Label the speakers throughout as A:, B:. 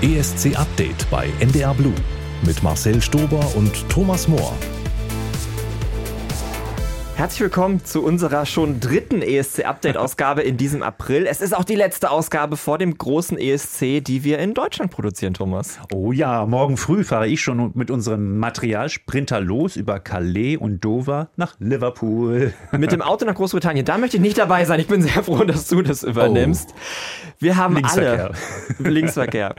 A: ESC Update bei NDR Blue mit Marcel Stober und Thomas Mohr.
B: Herzlich willkommen zu unserer schon dritten ESC-Update-Ausgabe in diesem April. Es ist auch die letzte Ausgabe vor dem großen ESC, die wir in Deutschland produzieren, Thomas.
C: Oh ja, morgen früh fahre ich schon mit unserem Materialsprinter los über Calais und Dover nach Liverpool.
B: Mit dem Auto nach Großbritannien. Da möchte ich nicht dabei sein. Ich bin sehr froh, dass du das übernimmst. Oh. Wir haben Linksverkehr. alle Linksverkehr.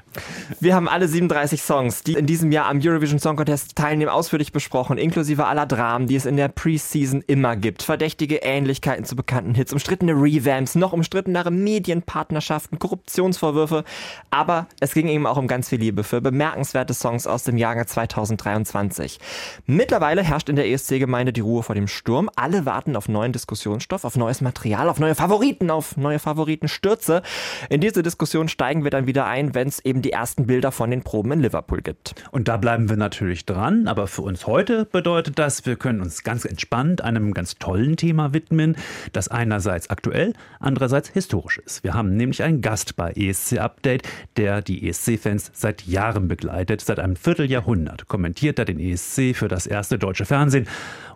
B: Wir haben alle 37 Songs, die in diesem Jahr am Eurovision Song Contest teilnehmen, ausführlich besprochen, inklusive aller Dramen, die es in der Preseason immer Thema gibt. Verdächtige Ähnlichkeiten zu bekannten Hits, umstrittene Revamps, noch umstrittenere Medienpartnerschaften, Korruptionsvorwürfe. Aber es ging eben auch um ganz viel Liebe für bemerkenswerte Songs aus dem Jahre 2023. Mittlerweile herrscht in der ESC-Gemeinde die Ruhe vor dem Sturm. Alle warten auf neuen Diskussionsstoff, auf neues Material, auf neue Favoriten, auf neue Favoritenstürze. In diese Diskussion steigen wir dann wieder ein, wenn es eben die ersten Bilder von den Proben in Liverpool gibt.
C: Und da bleiben wir natürlich dran. Aber für uns heute bedeutet das, wir können uns ganz entspannt einem ganz tollen Thema widmen, das einerseits aktuell, andererseits historisch ist. Wir haben nämlich einen Gast bei ESC Update, der die ESC-Fans seit Jahren begleitet. Seit einem Vierteljahrhundert kommentiert er den ESC für das erste deutsche Fernsehen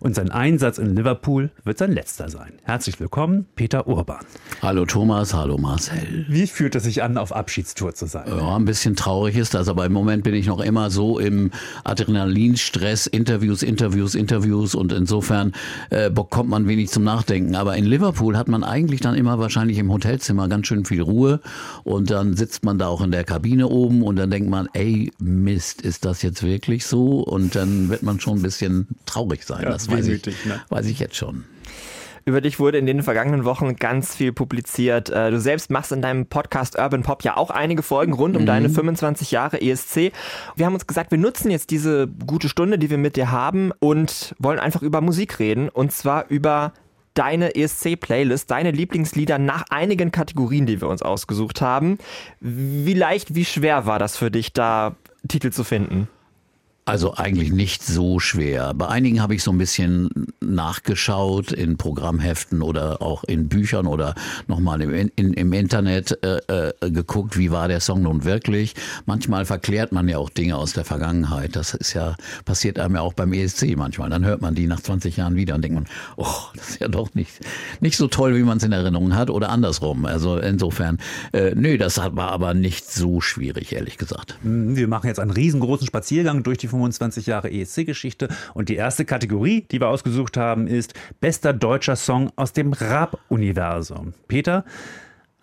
C: und sein Einsatz in Liverpool wird sein letzter sein. Herzlich willkommen, Peter Urban.
D: Hallo Thomas, hallo Marcel.
C: Wie fühlt es sich an, auf Abschiedstour zu sein?
D: Ja, ein bisschen traurig ist das, aber im Moment bin ich noch immer so im Adrenalinstress, Interviews, Interviews, Interviews und insofern äh, bekommt man wenig zum Nachdenken. Aber in Liverpool hat man eigentlich dann immer wahrscheinlich im Hotelzimmer ganz schön viel Ruhe und dann sitzt man da auch in der Kabine oben und dann denkt man, ey, Mist, ist das jetzt wirklich so? Und dann wird man schon ein bisschen traurig sein. Ja, das weiß ich, ne? weiß ich jetzt schon.
B: Über dich wurde in den vergangenen Wochen ganz viel publiziert. Äh, du selbst machst in deinem Podcast Urban Pop ja auch einige Folgen rund um mhm. deine 25 Jahre ESC. Wir haben uns gesagt, wir nutzen jetzt diese gute Stunde, die wir mit dir haben und wollen einfach über Musik reden. Und zwar über deine ESC-Playlist, deine Lieblingslieder nach einigen Kategorien, die wir uns ausgesucht haben. Wie leicht, wie schwer war das für dich, da Titel zu finden?
D: Also eigentlich nicht so schwer. Bei einigen habe ich so ein bisschen nachgeschaut in Programmheften oder auch in Büchern oder nochmal im, in, im Internet äh, äh, geguckt, wie war der Song nun wirklich. Manchmal verklärt man ja auch Dinge aus der Vergangenheit. Das ist ja, passiert einem ja auch beim ESC manchmal. Dann hört man die nach 20 Jahren wieder und denkt man, oh, das ist ja doch nicht, nicht so toll, wie man es in Erinnerung hat oder andersrum. Also insofern, äh, nö, das war aber nicht so schwierig, ehrlich gesagt.
C: Wir machen jetzt einen riesengroßen Spaziergang durch die 25 Jahre ESC-Geschichte. Und die erste Kategorie, die wir ausgesucht haben, ist Bester deutscher Song aus dem Raab-Universum. Peter,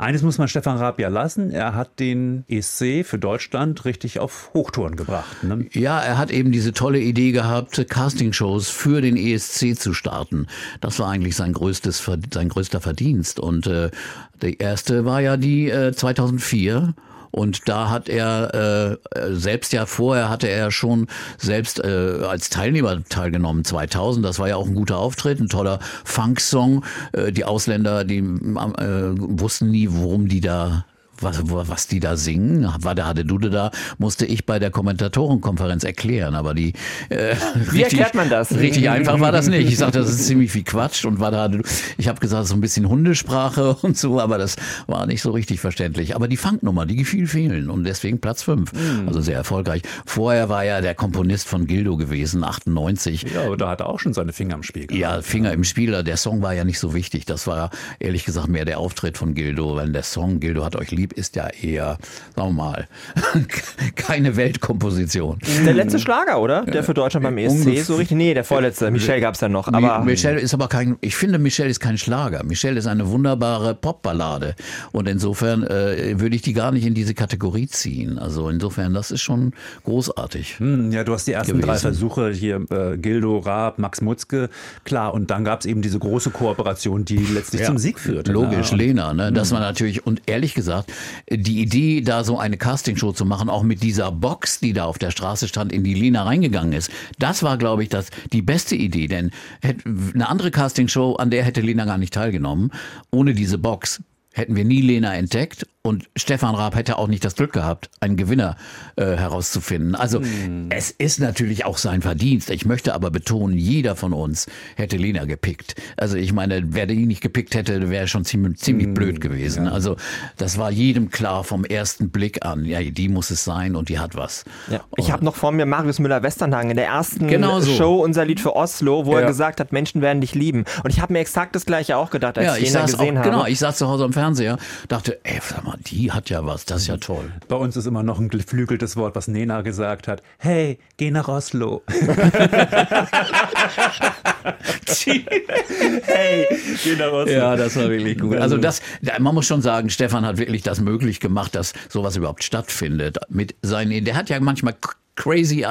C: eines muss man Stefan Raab ja lassen. Er hat den ESC für Deutschland richtig auf Hochtouren gebracht. Ne?
D: Ja, er hat eben diese tolle Idee gehabt, Castingshows für den ESC zu starten. Das war eigentlich sein größtes, sein größter Verdienst. Und äh, die erste war ja die äh, 2004 und da hat er äh, selbst ja vorher hatte er schon selbst äh, als Teilnehmer teilgenommen 2000. Das war ja auch ein guter Auftritt, ein toller Funk-Song. Äh, die Ausländer, die äh, wussten nie, worum die da was, was die da singen, war der Hadedude da, musste ich bei der Kommentatorenkonferenz erklären. Aber die
B: äh, Wie richtig, erklärt man das?
D: Richtig einfach war das nicht. Ich sagte, das ist ziemlich viel Quatsch und war da, ich habe gesagt, so ein bisschen Hundesprache und so, aber das war nicht so richtig verständlich. Aber die Funknummer, die gefiel vielen und deswegen Platz 5. Mhm. Also sehr erfolgreich. Vorher war ja der Komponist von Gildo gewesen, 98.
C: Ja, aber da hat er auch schon seine Finger im Spiel
D: gehabt. Ja, Finger im Spiel. Der Song war ja nicht so wichtig. Das war ehrlich gesagt mehr der Auftritt von Gildo, weil der Song Gildo hat euch lieb ist ja eher, sagen wir mal, keine Weltkomposition.
B: Der letzte Schlager, oder? Der für Deutschland beim ESC Ungef so richtig? Nee, der vorletzte. Michelle gab es ja noch. Aber
D: Michelle ist aber kein, ich finde, Michelle ist kein Schlager. Michelle ist eine wunderbare Popballade. Und insofern äh, würde ich die gar nicht in diese Kategorie ziehen. Also insofern, das ist schon großartig.
C: Hm, ja, du hast die ersten gewesen. drei Versuche hier, äh, Gildo, Raab, Max Mutzke, klar. Und dann gab es eben diese große Kooperation, die letztlich ja, zum Sieg führte.
D: Logisch, ja. Lena. Ne? Das hm. war natürlich, und ehrlich gesagt, die Idee, da so eine Castingshow zu machen, auch mit dieser Box, die da auf der Straße stand, in die Lena reingegangen ist, das war, glaube ich, das, die beste Idee. Denn eine andere Castingshow, an der hätte Lena gar nicht teilgenommen, ohne diese Box hätten wir nie Lena entdeckt Und Stefan Raab hätte auch nicht das Glück gehabt, einen Gewinner äh, herauszufinden. Also hm. es ist natürlich auch sein Verdienst. Ich möchte aber betonen, jeder von uns hätte Lena gepickt. Also ich meine, wer die nicht gepickt hätte, wäre schon ziemlich, ziemlich hm. blöd gewesen. Ja. Also das war jedem klar vom ersten Blick an. Ja, die muss es sein und die hat was.
B: Ja. Ich habe noch vor mir Marius Müller-Westernhagen in der ersten genau so. Show Unser Lied für Oslo, wo ja. er gesagt hat, Menschen werden dich lieben. Und ich habe mir exakt das gleiche auch gedacht, als ich Lena gesehen
D: auch,
B: habe.
D: Genau, ich saß zu Hause am Fernseher, dachte, ey, sag mal, die hat ja was, das ist ja toll.
C: Bei uns ist immer noch ein geflügeltes Wort, was Nena gesagt hat. Hey, geh nach Oslo.
D: hey, geh nach Oslo. Ja, das war wirklich gut. Also das, man muss schon sagen, Stefan hat wirklich das möglich gemacht, dass sowas überhaupt stattfindet. Mit seinen, der hat ja manchmal crazy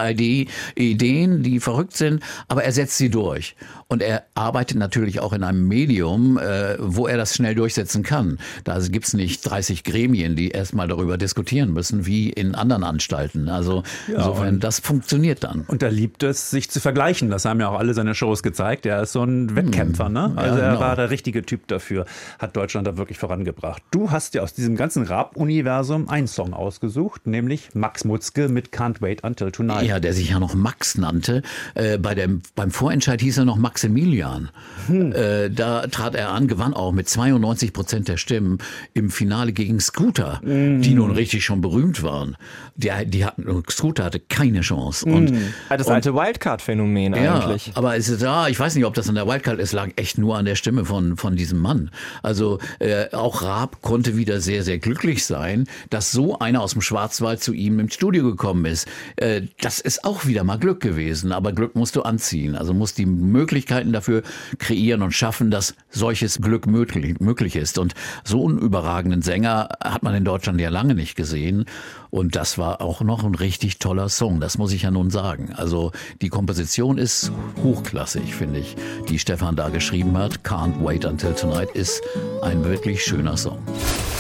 D: Ideen, die verrückt sind, aber er setzt sie durch. Und er arbeitet natürlich auch in einem Medium, äh, wo er das schnell durchsetzen kann. Da gibt es nicht 30 Gremien, die erstmal darüber diskutieren müssen, wie in anderen Anstalten. Also ja, insofern, das funktioniert dann.
C: Und er liebt es, sich zu vergleichen. Das haben ja auch alle seine Shows gezeigt. Er ist so ein hm. Wettkämpfer, ne? Also ja, er genau. war der richtige Typ dafür, hat Deutschland da wirklich vorangebracht. Du hast ja aus diesem ganzen Rap-Universum einen Song ausgesucht, nämlich Max Mutzke mit Can't Wait Until Tonight.
D: Ja, der sich ja noch Max nannte. Äh, bei dem, beim Vorentscheid hieß er noch Max Maximilian. Hm. Äh, da trat er an, gewann auch mit 92 Prozent der Stimmen im Finale gegen Scooter, hm. die nun richtig schon berühmt waren. Die, die hatten, Scooter hatte keine Chance. Hm. Und,
B: das und, alte Wildcard-Phänomen ja, eigentlich.
D: Aber es ist da, ich weiß nicht, ob das an der Wildcard ist, lag echt nur an der Stimme von, von diesem Mann. Also äh, auch Raab konnte wieder sehr, sehr glücklich sein, dass so einer aus dem Schwarzwald zu ihm im Studio gekommen ist. Äh, das ist auch wieder mal Glück gewesen, aber Glück musst du anziehen. Also musst die Möglichkeit Möglichkeiten dafür kreieren und schaffen, dass solches Glück möglich, möglich ist. Und so einen überragenden Sänger hat man in Deutschland ja lange nicht gesehen. Und das war auch noch ein richtig toller Song, das muss ich ja nun sagen. Also die Komposition ist hochklassig, finde ich, die Stefan da geschrieben hat. Can't Wait Until Tonight ist ein wirklich schöner Song.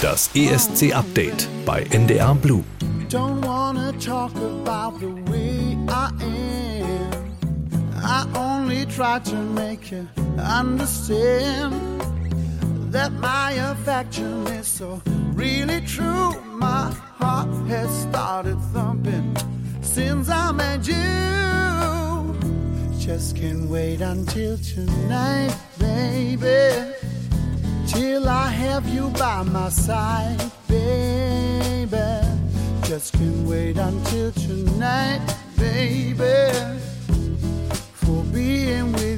A: Das ESC Update bei NDR Blue. Don't wanna talk about the way I am. I only try to make you understand that my affection is so really true. My heart has started thumping since I met you. Just can't wait until tonight, baby. Till I have you by my side, baby. Just can't wait until tonight, baby for being with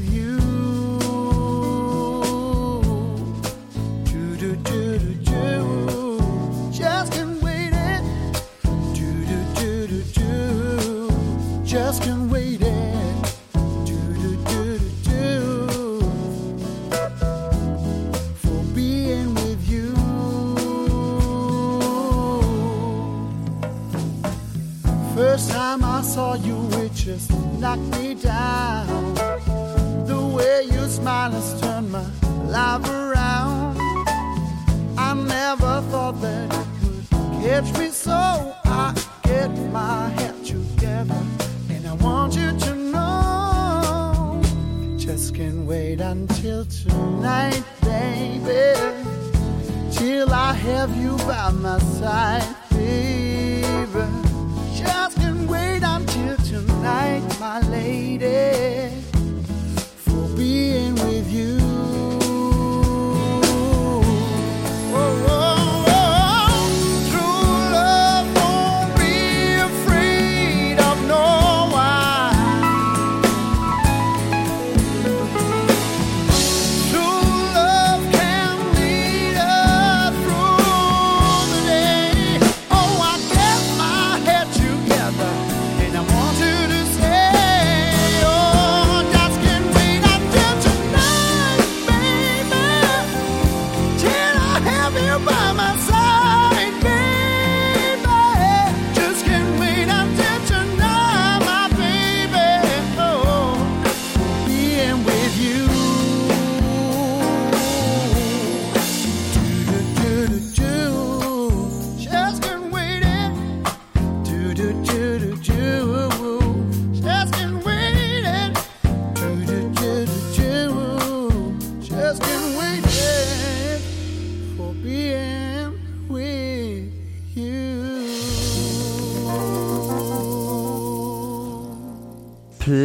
A: saw you, it just knocked me down. The way you smile has turned my life around. I never thought that it would catch me so. I get my head together, and I want you to know. Just can't wait until tonight, baby. Till I have you by my side, baby.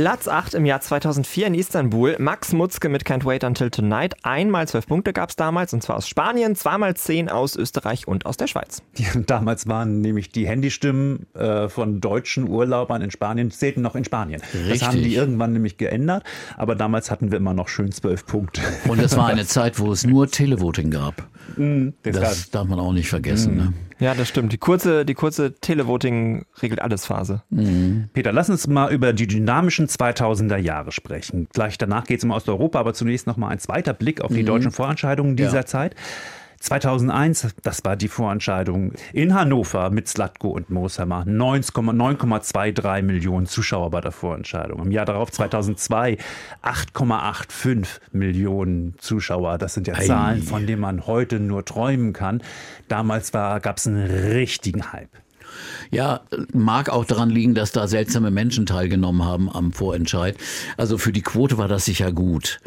B: Platz 8 im Jahr 2004 in Istanbul. Max Mutzke mit Can't Wait Until Tonight. Einmal 12 Punkte gab es damals und zwar aus Spanien, zweimal 10 aus Österreich und aus der Schweiz.
C: Ja, damals waren nämlich die Handystimmen äh, von deutschen Urlaubern in Spanien, zählten noch in Spanien. Richtig. Das haben die irgendwann nämlich geändert, aber damals hatten wir immer noch schön 12 Punkte.
D: Und es war eine Zeit, wo es nur Televoting gab. Mm, das, das darf man auch nicht vergessen. Mm. Ne?
B: Ja, das stimmt. Die kurze, die kurze Televoting regelt alles Phase.
C: Mhm. Peter, lass uns mal über die dynamischen 2000er Jahre sprechen. Gleich danach geht es um Osteuropa, aber zunächst noch mal ein zweiter Blick auf die mhm. deutschen Vorentscheidungen dieser ja. Zeit. 2001, das war die Vorentscheidung in Hannover mit Slatko und Mooshammer. 9,23 Millionen Zuschauer bei der Vorentscheidung. Im Jahr darauf, 2002, 8,85 Millionen Zuschauer. Das sind ja Ei. Zahlen, von denen man heute nur träumen kann. Damals gab es einen richtigen Hype.
D: Ja, mag auch daran liegen, dass da seltsame Menschen teilgenommen haben am Vorentscheid. Also für die Quote war das sicher gut.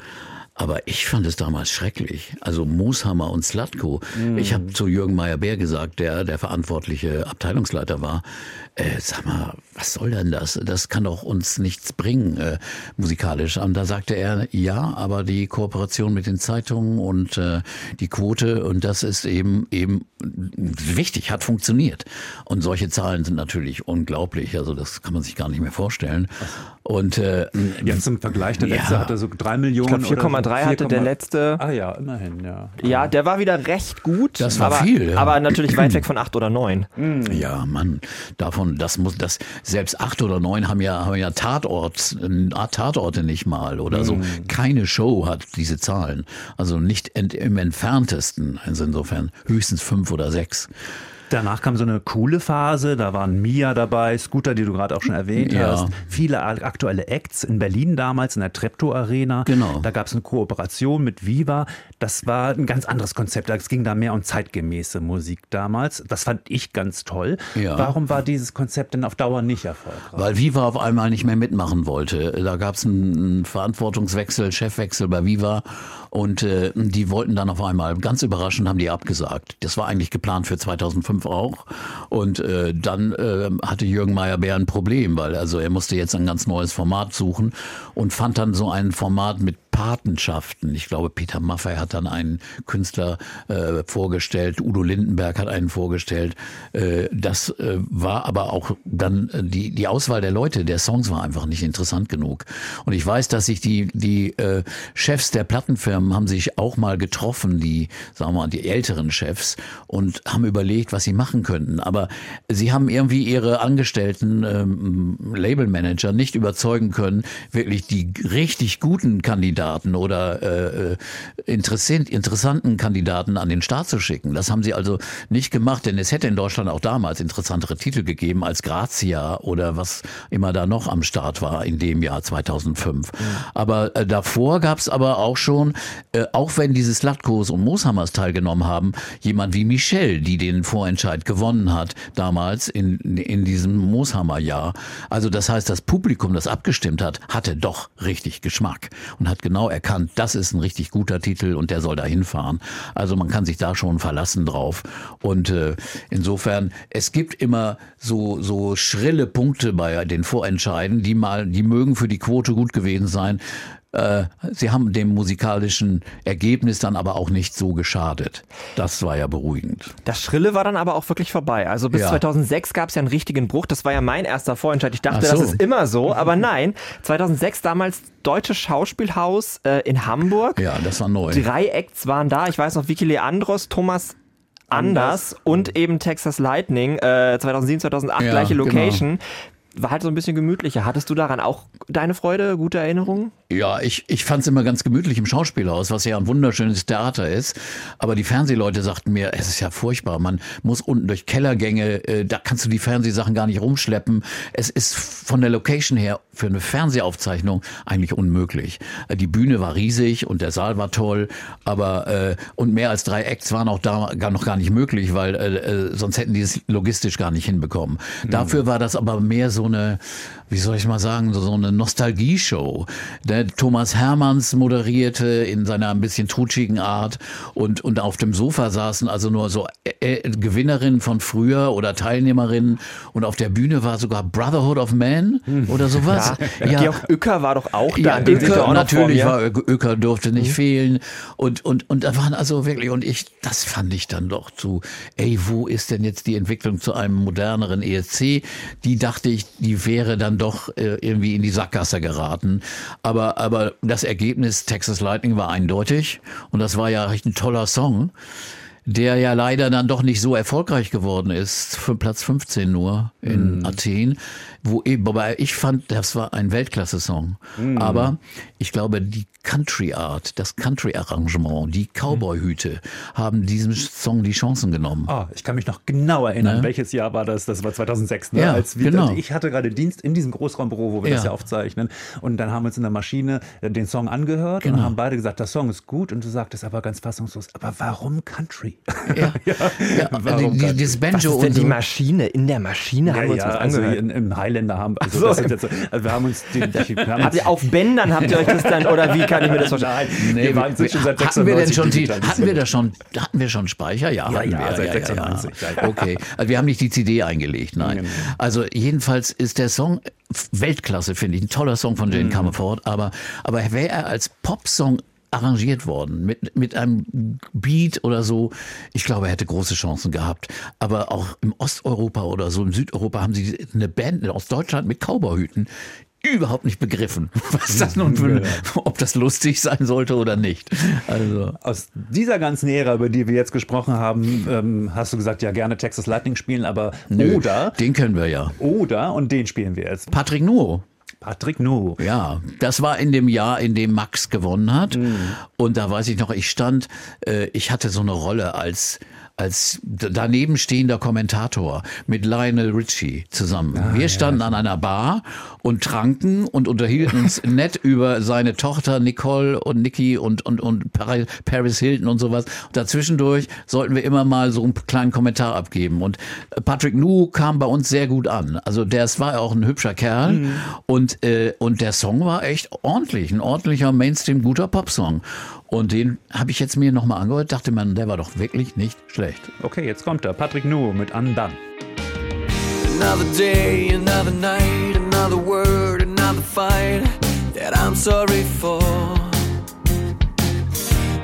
D: Aber ich fand es damals schrecklich. Also Mooshammer und Slatko. Mm. Ich habe zu Jürgen Meyer-Bär gesagt, der der verantwortliche Abteilungsleiter war, äh, sag mal, was soll denn das? Das kann doch uns nichts bringen, äh, musikalisch. Und da sagte er, ja, aber die Kooperation mit den Zeitungen und äh, die Quote und das ist eben eben wichtig, hat funktioniert. Und solche Zahlen sind natürlich unglaublich. Also das kann man sich gar nicht mehr vorstellen. Und äh,
C: jetzt im Vergleich, der letzte ja. hatte so drei Millionen.
B: Ich 4,3 hatte der letzte.
C: Ah ja, immerhin, ja.
B: Ja, der war wieder recht gut.
D: Das war
B: aber,
D: viel. Ja.
B: Aber natürlich weit weg von acht oder neun.
D: Ja, Mann, davon, das muss, das, selbst acht oder neun haben ja, haben ja Tatort, Tatorte nicht mal oder so. Mhm. Keine Show hat diese Zahlen. Also nicht im entferntesten. Also insofern höchstens fünf oder sechs.
C: Danach kam so eine coole Phase, da waren Mia dabei, Scooter, die du gerade auch schon erwähnt ja. hast, viele aktuelle Acts in Berlin damals in der Treptow Arena.
D: Genau.
C: Da gab es eine Kooperation mit Viva. Das war ein ganz anderes Konzept. Es ging da mehr um zeitgemäße Musik damals. Das fand ich ganz toll. Ja. Warum war dieses Konzept denn auf Dauer nicht erfolgreich?
D: Weil Viva auf einmal nicht mehr mitmachen wollte. Da gab es einen Verantwortungswechsel, Chefwechsel bei Viva und äh, die wollten dann auf einmal, ganz überraschend, haben die abgesagt. Das war eigentlich geplant für 2005 auch. Und äh, dann äh, hatte Jürgen Meyer-Bär ein Problem, weil also er musste jetzt ein ganz neues Format suchen und fand dann so ein Format mit Patenschaften. Ich glaube, Peter Maffay hat dann einen Künstler äh, vorgestellt, Udo Lindenberg hat einen vorgestellt. Äh, das äh, war aber auch dann äh, die, die Auswahl der Leute, der Songs war einfach nicht interessant genug. Und ich weiß, dass sich die, die äh, Chefs der Plattenfirmen haben sich auch mal getroffen, die, sagen wir mal, die älteren Chefs und haben überlegt, was sie machen könnten. Aber sie haben irgendwie ihre Angestellten, ähm, Labelmanager nicht überzeugen können, wirklich die richtig guten Kandidaten Kandidaten oder äh, äh interessanten Kandidaten an den Start zu schicken. Das haben sie also nicht gemacht, denn es hätte in Deutschland auch damals interessantere Titel gegeben als Grazia oder was immer da noch am Start war in dem Jahr 2005. Mhm. Aber äh, davor gab es aber auch schon, äh, auch wenn diese Slatkos und Mooshammers teilgenommen haben, jemand wie Michelle, die den Vorentscheid gewonnen hat damals in, in diesem Mooshammer-Jahr. Also das heißt, das Publikum, das abgestimmt hat, hatte doch richtig Geschmack und hat genau genau erkannt, das ist ein richtig guter Titel und der soll da hinfahren. Also man kann sich da schon verlassen drauf. Und äh, insofern, es gibt immer so, so schrille Punkte bei den Vorentscheiden, die mal, die mögen für die Quote gut gewesen sein. Äh, sie haben dem musikalischen Ergebnis dann aber auch nicht so geschadet. Das war ja beruhigend.
B: Das Schrille war dann aber auch wirklich vorbei. Also bis ja. 2006 gab es ja einen richtigen Bruch. Das war ja mein erster Vorentscheid. Ich dachte, so. das ist immer so. Aber nein, 2006 damals Deutsche Schauspielhaus äh, in Hamburg.
D: Ja, das war neu.
B: Drei Acts waren da. Ich weiß noch, Vicky Leandros, Thomas Anders, und eben Texas Lightning äh, 2007, 2008 ja, gleiche genau. Location. Genau war halt so ein bisschen gemütlicher. Hattest du daran auch deine Freude, gute Erinnerungen?
D: Ja, ich, ich fand es immer ganz gemütlich im Schauspielhaus, was ja ein wunderschönes Theater ist. Aber die Fernsehleute sagten mir, es ist ja furchtbar. Man muss unten durch Kellergänge, äh, da kannst du die Fernsehsachen gar nicht rumschleppen. Es ist von der Location her für eine Fernsehaufzeichnung eigentlich unmöglich. Äh, die Bühne war riesig und der Saal war toll, aber äh, und mehr als drei Acts waren auch da gar noch gar nicht möglich, weil äh, äh sonst hätten die es logistisch gar nicht hinbekommen. Mhm. Dafür war das aber mehr so eine wie soll ich mal sagen, so, so eine Nostalgie-Show. Der Thomas Hermanns moderierte in seiner ein bisschen trutschigen Art und, und auf dem Sofa saßen also nur so äh, äh, Gewinnerinnen von früher oder Teilnehmerinnen und auf der Bühne war sogar Brotherhood of Man hm. oder sowas.
B: Ja, ja. Georg Uecker war doch auch
D: da. Ja, Uecker, natürlich war Uecker durfte nicht mhm. fehlen und, und, und da waren also wirklich, und ich, das fand ich dann doch zu, ey, wo ist denn jetzt die Entwicklung zu einem moderneren ESC? Die dachte ich, die wäre dann doch äh, irgendwie in die Sackgasse geraten. Aber, aber das Ergebnis Texas Lightning war eindeutig und das war ja echt ein toller Song der ja leider dann doch nicht so erfolgreich geworden ist, für Platz 15 nur in mm. Athen, wo wobei ich fand, das war ein Weltklasse-Song. Mm. Aber ich glaube, die Country Art, das Country Arrangement, die Cowboy-Hüte haben diesem Song die Chancen genommen.
C: Ah, ich kann mich noch genau erinnern, ne? welches Jahr war das? Das war 2006. Ne?
D: Ja, Als wir, genau.
C: Ich hatte gerade Dienst in diesem Großraumbüro, wo wir ja. das ja aufzeichnen. Und dann haben wir uns in der Maschine äh, den Song angehört genau. und haben beide gesagt, der Song ist gut. Und du sagtest aber ganz fassungslos, aber warum Country?
D: Ja, ja. ja warum die, dieses
B: Banjo Was ist denn die Maschine? In der Maschine haben wir uns was
C: also angehört. Also in, im Highlander haben also, so. jetzt, also wir haben uns den,
B: wir haben habt ihr auf Bändern habt ihr euch das dann oder wie kann ich mir das vorstellen?
D: Nee, wir waren schon seit hatten wir denn schon die, hatten wir das schon hatten wir schon Speicher?
C: Ja, ja, ja,
D: wir,
C: seit 96.
D: Ja, Okay, also wir haben nicht die CD eingelegt, nein. Also jedenfalls ist der Song Weltklasse, finde ich, ein toller Song von Jane mhm. Comerford, aber aber wäre er als Popsong arrangiert worden mit, mit einem Beat oder so. Ich glaube, er hätte große Chancen gehabt. Aber auch im Osteuropa oder so, im Südeuropa haben sie eine Band aus Deutschland mit Cowboyhüten überhaupt nicht begriffen, was das nun für, ob das lustig sein sollte oder nicht.
C: Also aus dieser ganzen Ära, über die wir jetzt gesprochen haben, ähm, hast du gesagt, ja gerne Texas Lightning spielen, aber
D: Nö, oder den können wir ja.
C: Oder und den spielen wir jetzt.
D: Patrick Nuo.
C: Patrick Nu.
D: Ja, das war in dem Jahr, in dem Max gewonnen hat. Mhm. Und da weiß ich noch, ich stand, äh, ich hatte so eine Rolle als als daneben stehender Kommentator mit Lionel Richie zusammen. Ah, Wir standen ja. an einer Bar und tranken und unterhielten uns nett über seine Tochter Nicole und Nikki und, und, und Paris Hilton und sowas. Und dazwischendurch sollten wir immer mal so einen kleinen Kommentar abgeben. Und Patrick Nu kam bei uns sehr gut an. Also der war auch ein hübscher Kerl mhm. und, äh, und der Song war echt ordentlich, ein ordentlicher Mainstream guter Popsong. Und den habe ich jetzt mir nochmal angehört, dachte man, der war doch wirklich nicht schlecht.
C: Okay, jetzt kommt er. Patrick Nu mit Undone.
E: Another day, another night, another word, another fight that I'm sorry for.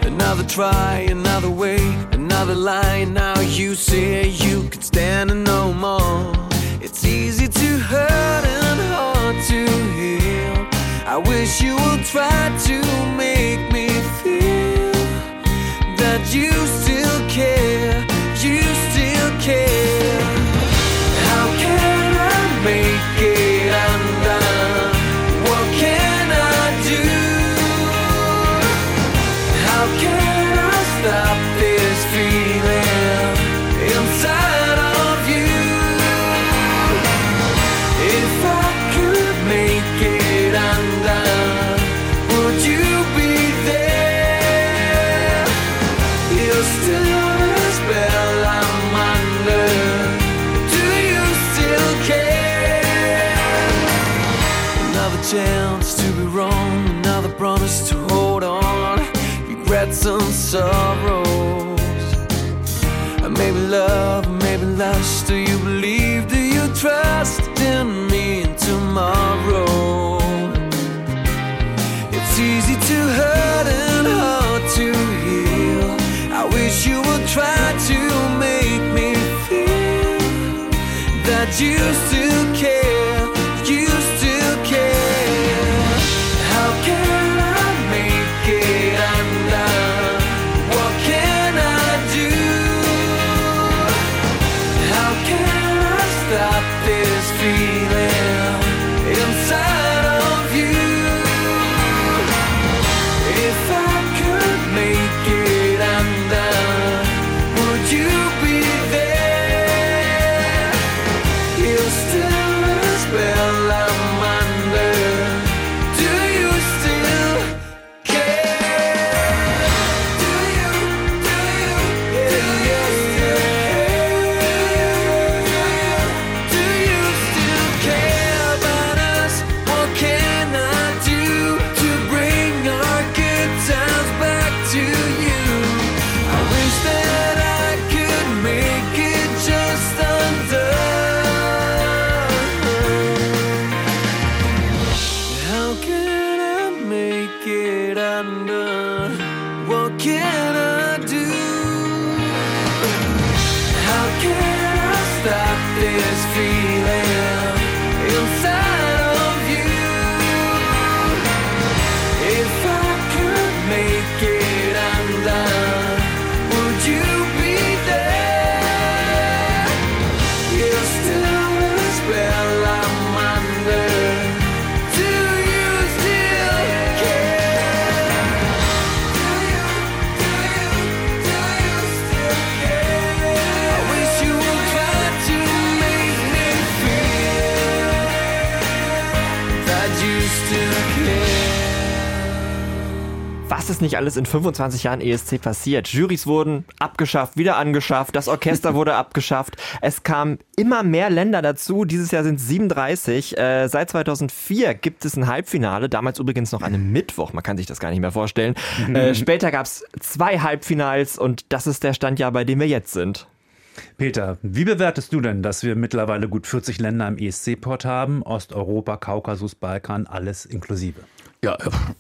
E: Another try, another way, another line. Now you say you can stand it no more. It's easy to hurt and heal. I wish you would try to make me feel that you still sorrows. Maybe love, maybe lust. Do you believe? Do you trust
B: nicht alles in 25 Jahren ESC passiert? Jurys wurden abgeschafft, wieder angeschafft, das Orchester wurde abgeschafft. Es kamen immer mehr Länder dazu. Dieses Jahr sind es 37. Äh, seit 2004 gibt es ein Halbfinale, damals übrigens noch an einem Mittwoch, man kann sich das gar nicht mehr vorstellen. Äh, später gab es zwei Halbfinals und das ist der Standjahr, bei dem wir jetzt sind.
C: Peter, wie bewertest du denn, dass wir mittlerweile gut 40 Länder im ESC-Port haben? Osteuropa, Kaukasus, Balkan, alles inklusive.
D: Ja,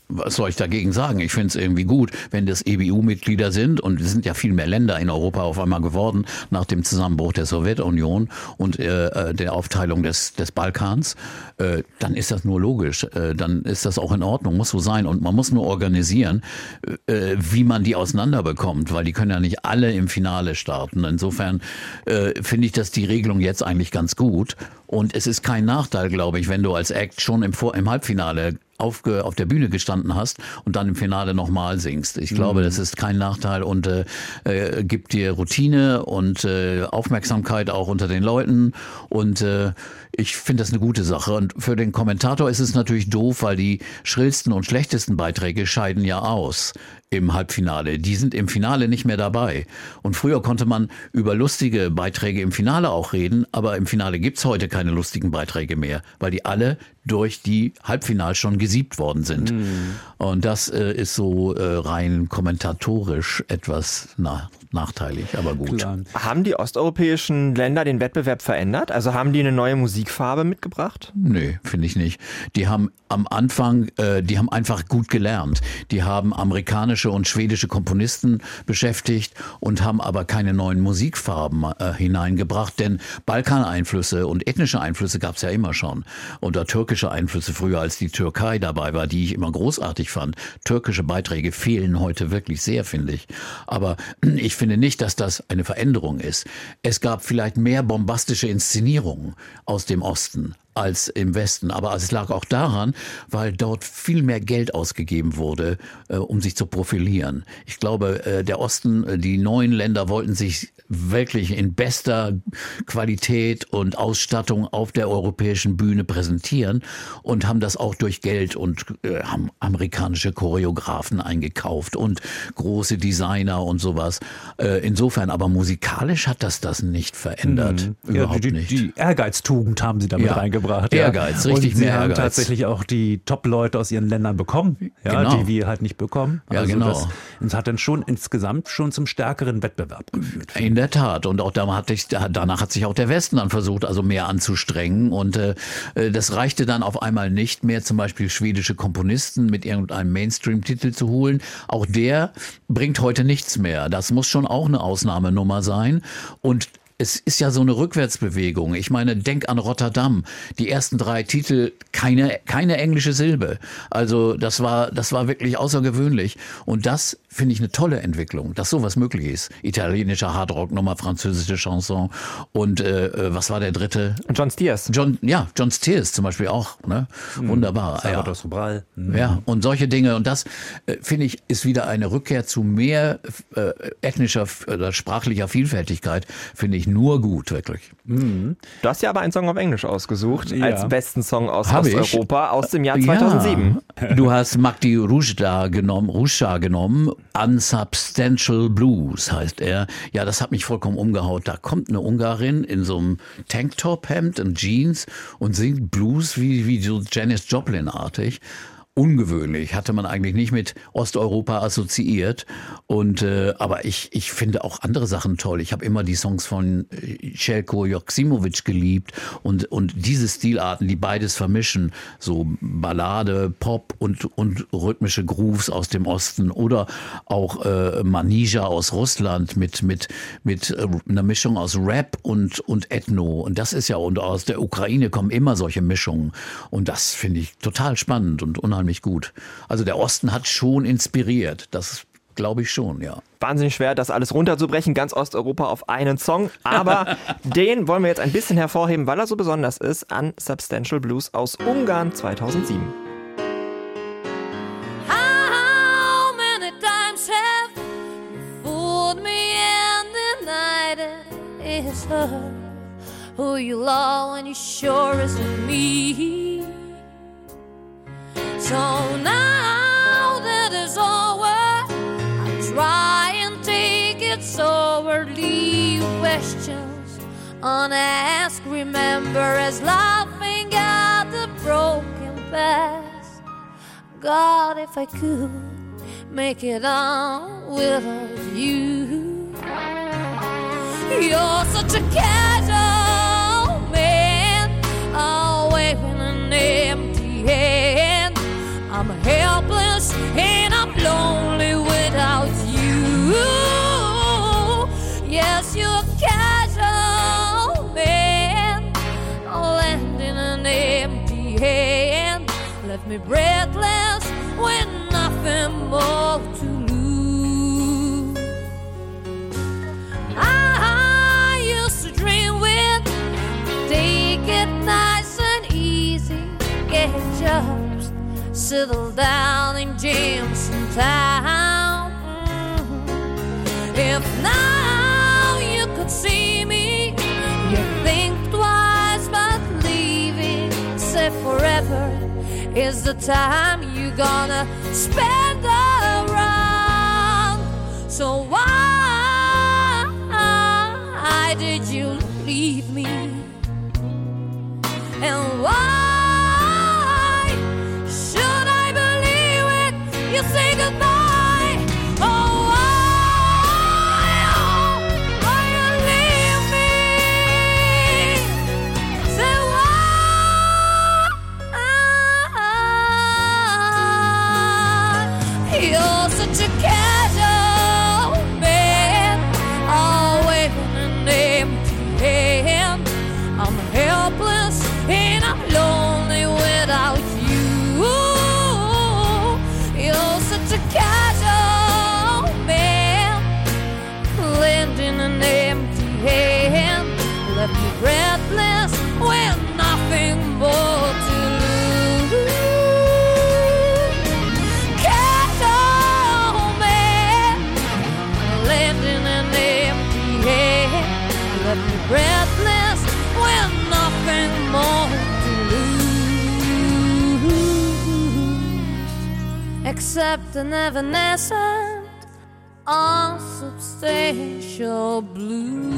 D: was soll ich dagegen sagen? Ich finde es irgendwie gut, wenn das EBU-Mitglieder sind und es sind ja viel mehr Länder in Europa auf einmal geworden nach dem Zusammenbruch der Sowjetunion und äh, äh, der Aufteilung des, des Balkans, äh, dann ist das nur logisch. Äh, dann ist das auch in Ordnung, muss so sein. Und man muss nur organisieren, äh, wie man die auseinanderbekommt, weil die können ja nicht alle im Finale starten. Insofern äh, finde ich, dass die Regelung jetzt eigentlich ganz gut. Und es ist kein Nachteil, glaube ich, wenn du als Act schon im, Vor im Halbfinale auf, auf der Bühne gestanden hast und dann im Finale nochmal singst. Ich glaube, mhm. das ist kein Nachteil und äh, äh, gibt dir Routine und äh, Aufmerksamkeit auch unter den Leuten und äh, ich finde das eine gute Sache. Und für den Kommentator ist es natürlich doof, weil die schrillsten und schlechtesten Beiträge scheiden ja aus im Halbfinale. Die sind im Finale nicht mehr dabei. Und früher konnte man über lustige Beiträge im Finale auch reden, aber im Finale gibt's heute keine lustigen Beiträge mehr, weil die alle durch die Halbfinal schon gesiebt worden sind. Mm. Und das äh, ist so äh, rein kommentatorisch etwas na, nachteilig, aber gut. Klar.
B: Haben die osteuropäischen Länder den Wettbewerb verändert? Also haben die eine neue Musikfarbe mitgebracht?
D: Nee, finde ich nicht. Die haben am Anfang, äh, die haben einfach gut gelernt. Die haben amerikanische und schwedische Komponisten beschäftigt und haben aber keine neuen Musikfarben äh, hineingebracht, denn Balkaneinflüsse und ethnische Einflüsse gab es ja immer schon. Oder türkische Einflüsse früher, als die Türkei dabei war, die ich immer großartig fand. Türkische Beiträge fehlen heute wirklich sehr, finde ich. Aber ich finde nicht, dass das eine Veränderung ist. Es gab vielleicht mehr bombastische Inszenierungen aus dem Osten als im Westen. Aber es lag auch daran, weil dort viel mehr Geld ausgegeben wurde, äh, um sich zu profilieren. Ich glaube, äh, der Osten, äh, die neuen Länder wollten sich wirklich in bester Qualität und Ausstattung auf der europäischen Bühne präsentieren und haben das auch durch Geld und äh, haben amerikanische Choreografen eingekauft und große Designer und sowas. Äh, insofern aber musikalisch hat das das nicht verändert. Mhm. Überhaupt
C: ja, die,
D: nicht.
C: Die Ehrgeiztugend haben sie damit ja. reingebracht gebracht.
D: Ehrgeiz, ja. richtig
C: und
D: mehr
C: sie haben
D: Ehrgeiz.
C: tatsächlich auch die Top-Leute aus ihren Ländern bekommen, ja, genau. die wir halt nicht bekommen.
D: Also ja, genau. Das,
C: das hat dann schon insgesamt schon zum stärkeren Wettbewerb geführt.
D: In der Tat. Und auch danach hat, sich, danach hat sich auch der Westen dann versucht, also mehr anzustrengen. Und äh, das reichte dann auf einmal nicht mehr, zum Beispiel schwedische Komponisten mit irgendeinem Mainstream-Titel zu holen. Auch der bringt heute nichts mehr. Das muss schon auch eine Ausnahmenummer sein. Und es ist ja so eine Rückwärtsbewegung. Ich meine, denk an Rotterdam. Die ersten drei Titel, keine, keine englische Silbe. Also das war, das war wirklich außergewöhnlich. Und das finde ich eine tolle Entwicklung, dass sowas möglich ist. Italienischer Hardrock, nochmal französische Chanson. Und äh, äh was war der dritte?
B: John Stiers.
D: John, ja, John Stiers zum Beispiel auch. Ne? Mhm. Wunderbar.
C: Salvador ja. Sobral.
D: Mhm. Ja, und solche Dinge. Und das, äh, finde ich, ist wieder eine Rückkehr zu mehr äh, ethnischer oder sprachlicher Vielfältigkeit, finde ich nur gut, wirklich.
B: Mhm. Du hast ja aber einen Song auf Englisch ausgesucht, ja. als besten Song aus Hab Osteuropa ich? aus dem Jahr 2007.
D: Ja. Du hast Magdi Rujda genommen, Rusha genommen Unsubstantial Blues heißt er. Ja, das hat mich vollkommen umgehaut. Da kommt eine Ungarin in so einem Tanktop-Hemd und Jeans und singt Blues wie, wie so Janis Joplin-artig ungewöhnlich, hatte man eigentlich nicht mit Osteuropa assoziiert. Und äh, aber ich, ich finde auch andere Sachen toll. Ich habe immer die Songs von Shelko Joksimovic geliebt und, und diese Stilarten, die beides vermischen, so Ballade, Pop und, und rhythmische Grooves aus dem Osten oder auch äh, Manija aus Russland mit, mit, mit äh, einer Mischung aus Rap und, und Ethno. Und das ist ja, und aus der Ukraine kommen immer solche Mischungen. Und das finde ich total spannend und unheimlich unheimlich gut. Also der Osten hat schon inspiriert. Das glaube ich schon, ja.
F: Wahnsinnig schwer, das alles runterzubrechen, ganz Osteuropa auf einen Song. Aber den wollen wir jetzt ein bisschen hervorheben, weil er so besonders ist, an Substantial Blues aus Ungarn 2007. How many times have you fooled me and denied it is her who you love when you sure isn't me. So now that it's over, I try and take it sober. Leave questions unasked. Remember, as laughing at the broken past. God, if I could make it on without you. You're such a casual man, away from an empty hand. I'm helpless and I'm lonely without you. Yes, you're a casual man, land in an empty hand. Left me breathless with nothing more to lose. I used to dream with take it nice and easy, get jobs, settle down in Jameson Town. Mm-hmm. If now you could see me, you'd think twice about leaving. Say forever is the time you're gonna spend around. So why did you leave me? And why say goodbye. Except an evanescent, unsubstantial blue.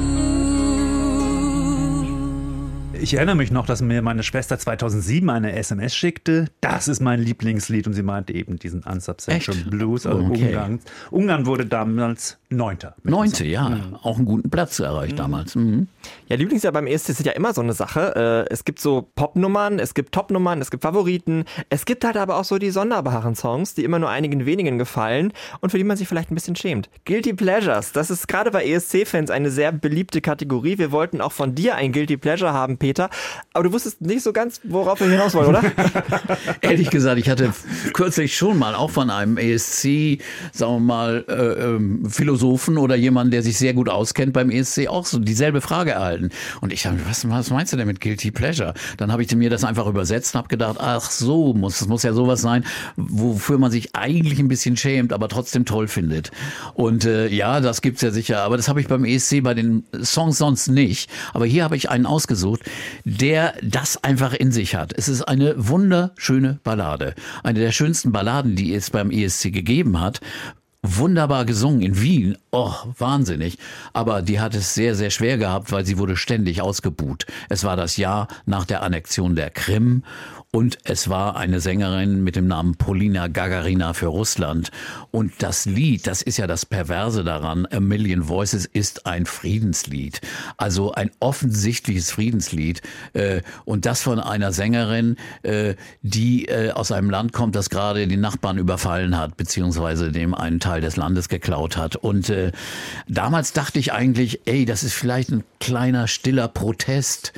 C: Ich erinnere mich noch, dass mir meine Schwester 2007 eine SMS schickte. Das ist mein Lieblingslied. Und sie meinte eben diesen Unsubstantial
D: Echt?
C: Blues aus
D: Okay.
C: Ungarn. Ungarn wurde damals Neunter.
D: Neunte, ja. Auch einen guten Platz erreicht damals. Mhm.
F: Ja, Lieblingsjahr beim ESC ist ja immer so eine Sache. Äh, Es gibt so Popnummern, es gibt Topnummern, es gibt Favoriten. Es gibt halt aber auch so die sonderbaren Songs, die immer nur einigen wenigen gefallen und für die man sich vielleicht ein bisschen schämt. Guilty Pleasures, das ist gerade bei ESC-Fans eine sehr beliebte Kategorie. Wir wollten auch von dir ein Guilty Pleasure haben, Peter. Aber du wusstest nicht so ganz, worauf wir hinaus wollen, oder?
D: Ehrlich gesagt, ich hatte kürzlich schon mal auch von einem ESC, sagen wir mal, äh, ähm, Philosophen oder jemand, der sich sehr gut auskennt beim ESC, auch so dieselbe Frage erhalten. Und ich habe, was, was meinst du denn mit Guilty Pleasure? Dann habe ich mir das einfach übersetzt und habe gedacht, ach so, muss, es muss ja sowas sein, wofür man sich eigentlich ein bisschen schämt, aber trotzdem toll findet. Und äh, ja, das gibt's ja sicher, aber das habe ich beim ESC bei den Songs sonst nicht. Aber hier habe ich einen ausgesucht, der das einfach in sich hat. Es ist eine wunderschöne Ballade. Eine der schönsten Balladen, die es beim ESC gegeben hat. Wunderbar gesungen in Wien. Oh, wahnsinnig. Aber die hat es sehr, sehr schwer gehabt, weil sie wurde ständig ausgebuht. Es war das Jahr nach der Annexion der Krim und es war eine Sängerin mit dem Namen Polina Gagarina für Russland. Und das Lied, das ist ja das Perverse daran, A Million Voices ist ein Friedenslied. Also ein offensichtliches Friedenslied. Äh, Und das von einer Sängerin, äh, die äh, aus einem Land kommt, das gerade den Nachbarn überfallen hat, beziehungsweise dem einen Teil des Landes geklaut hat. Und damals dachte ich eigentlich, ey, das ist vielleicht ein kleiner, stiller Protest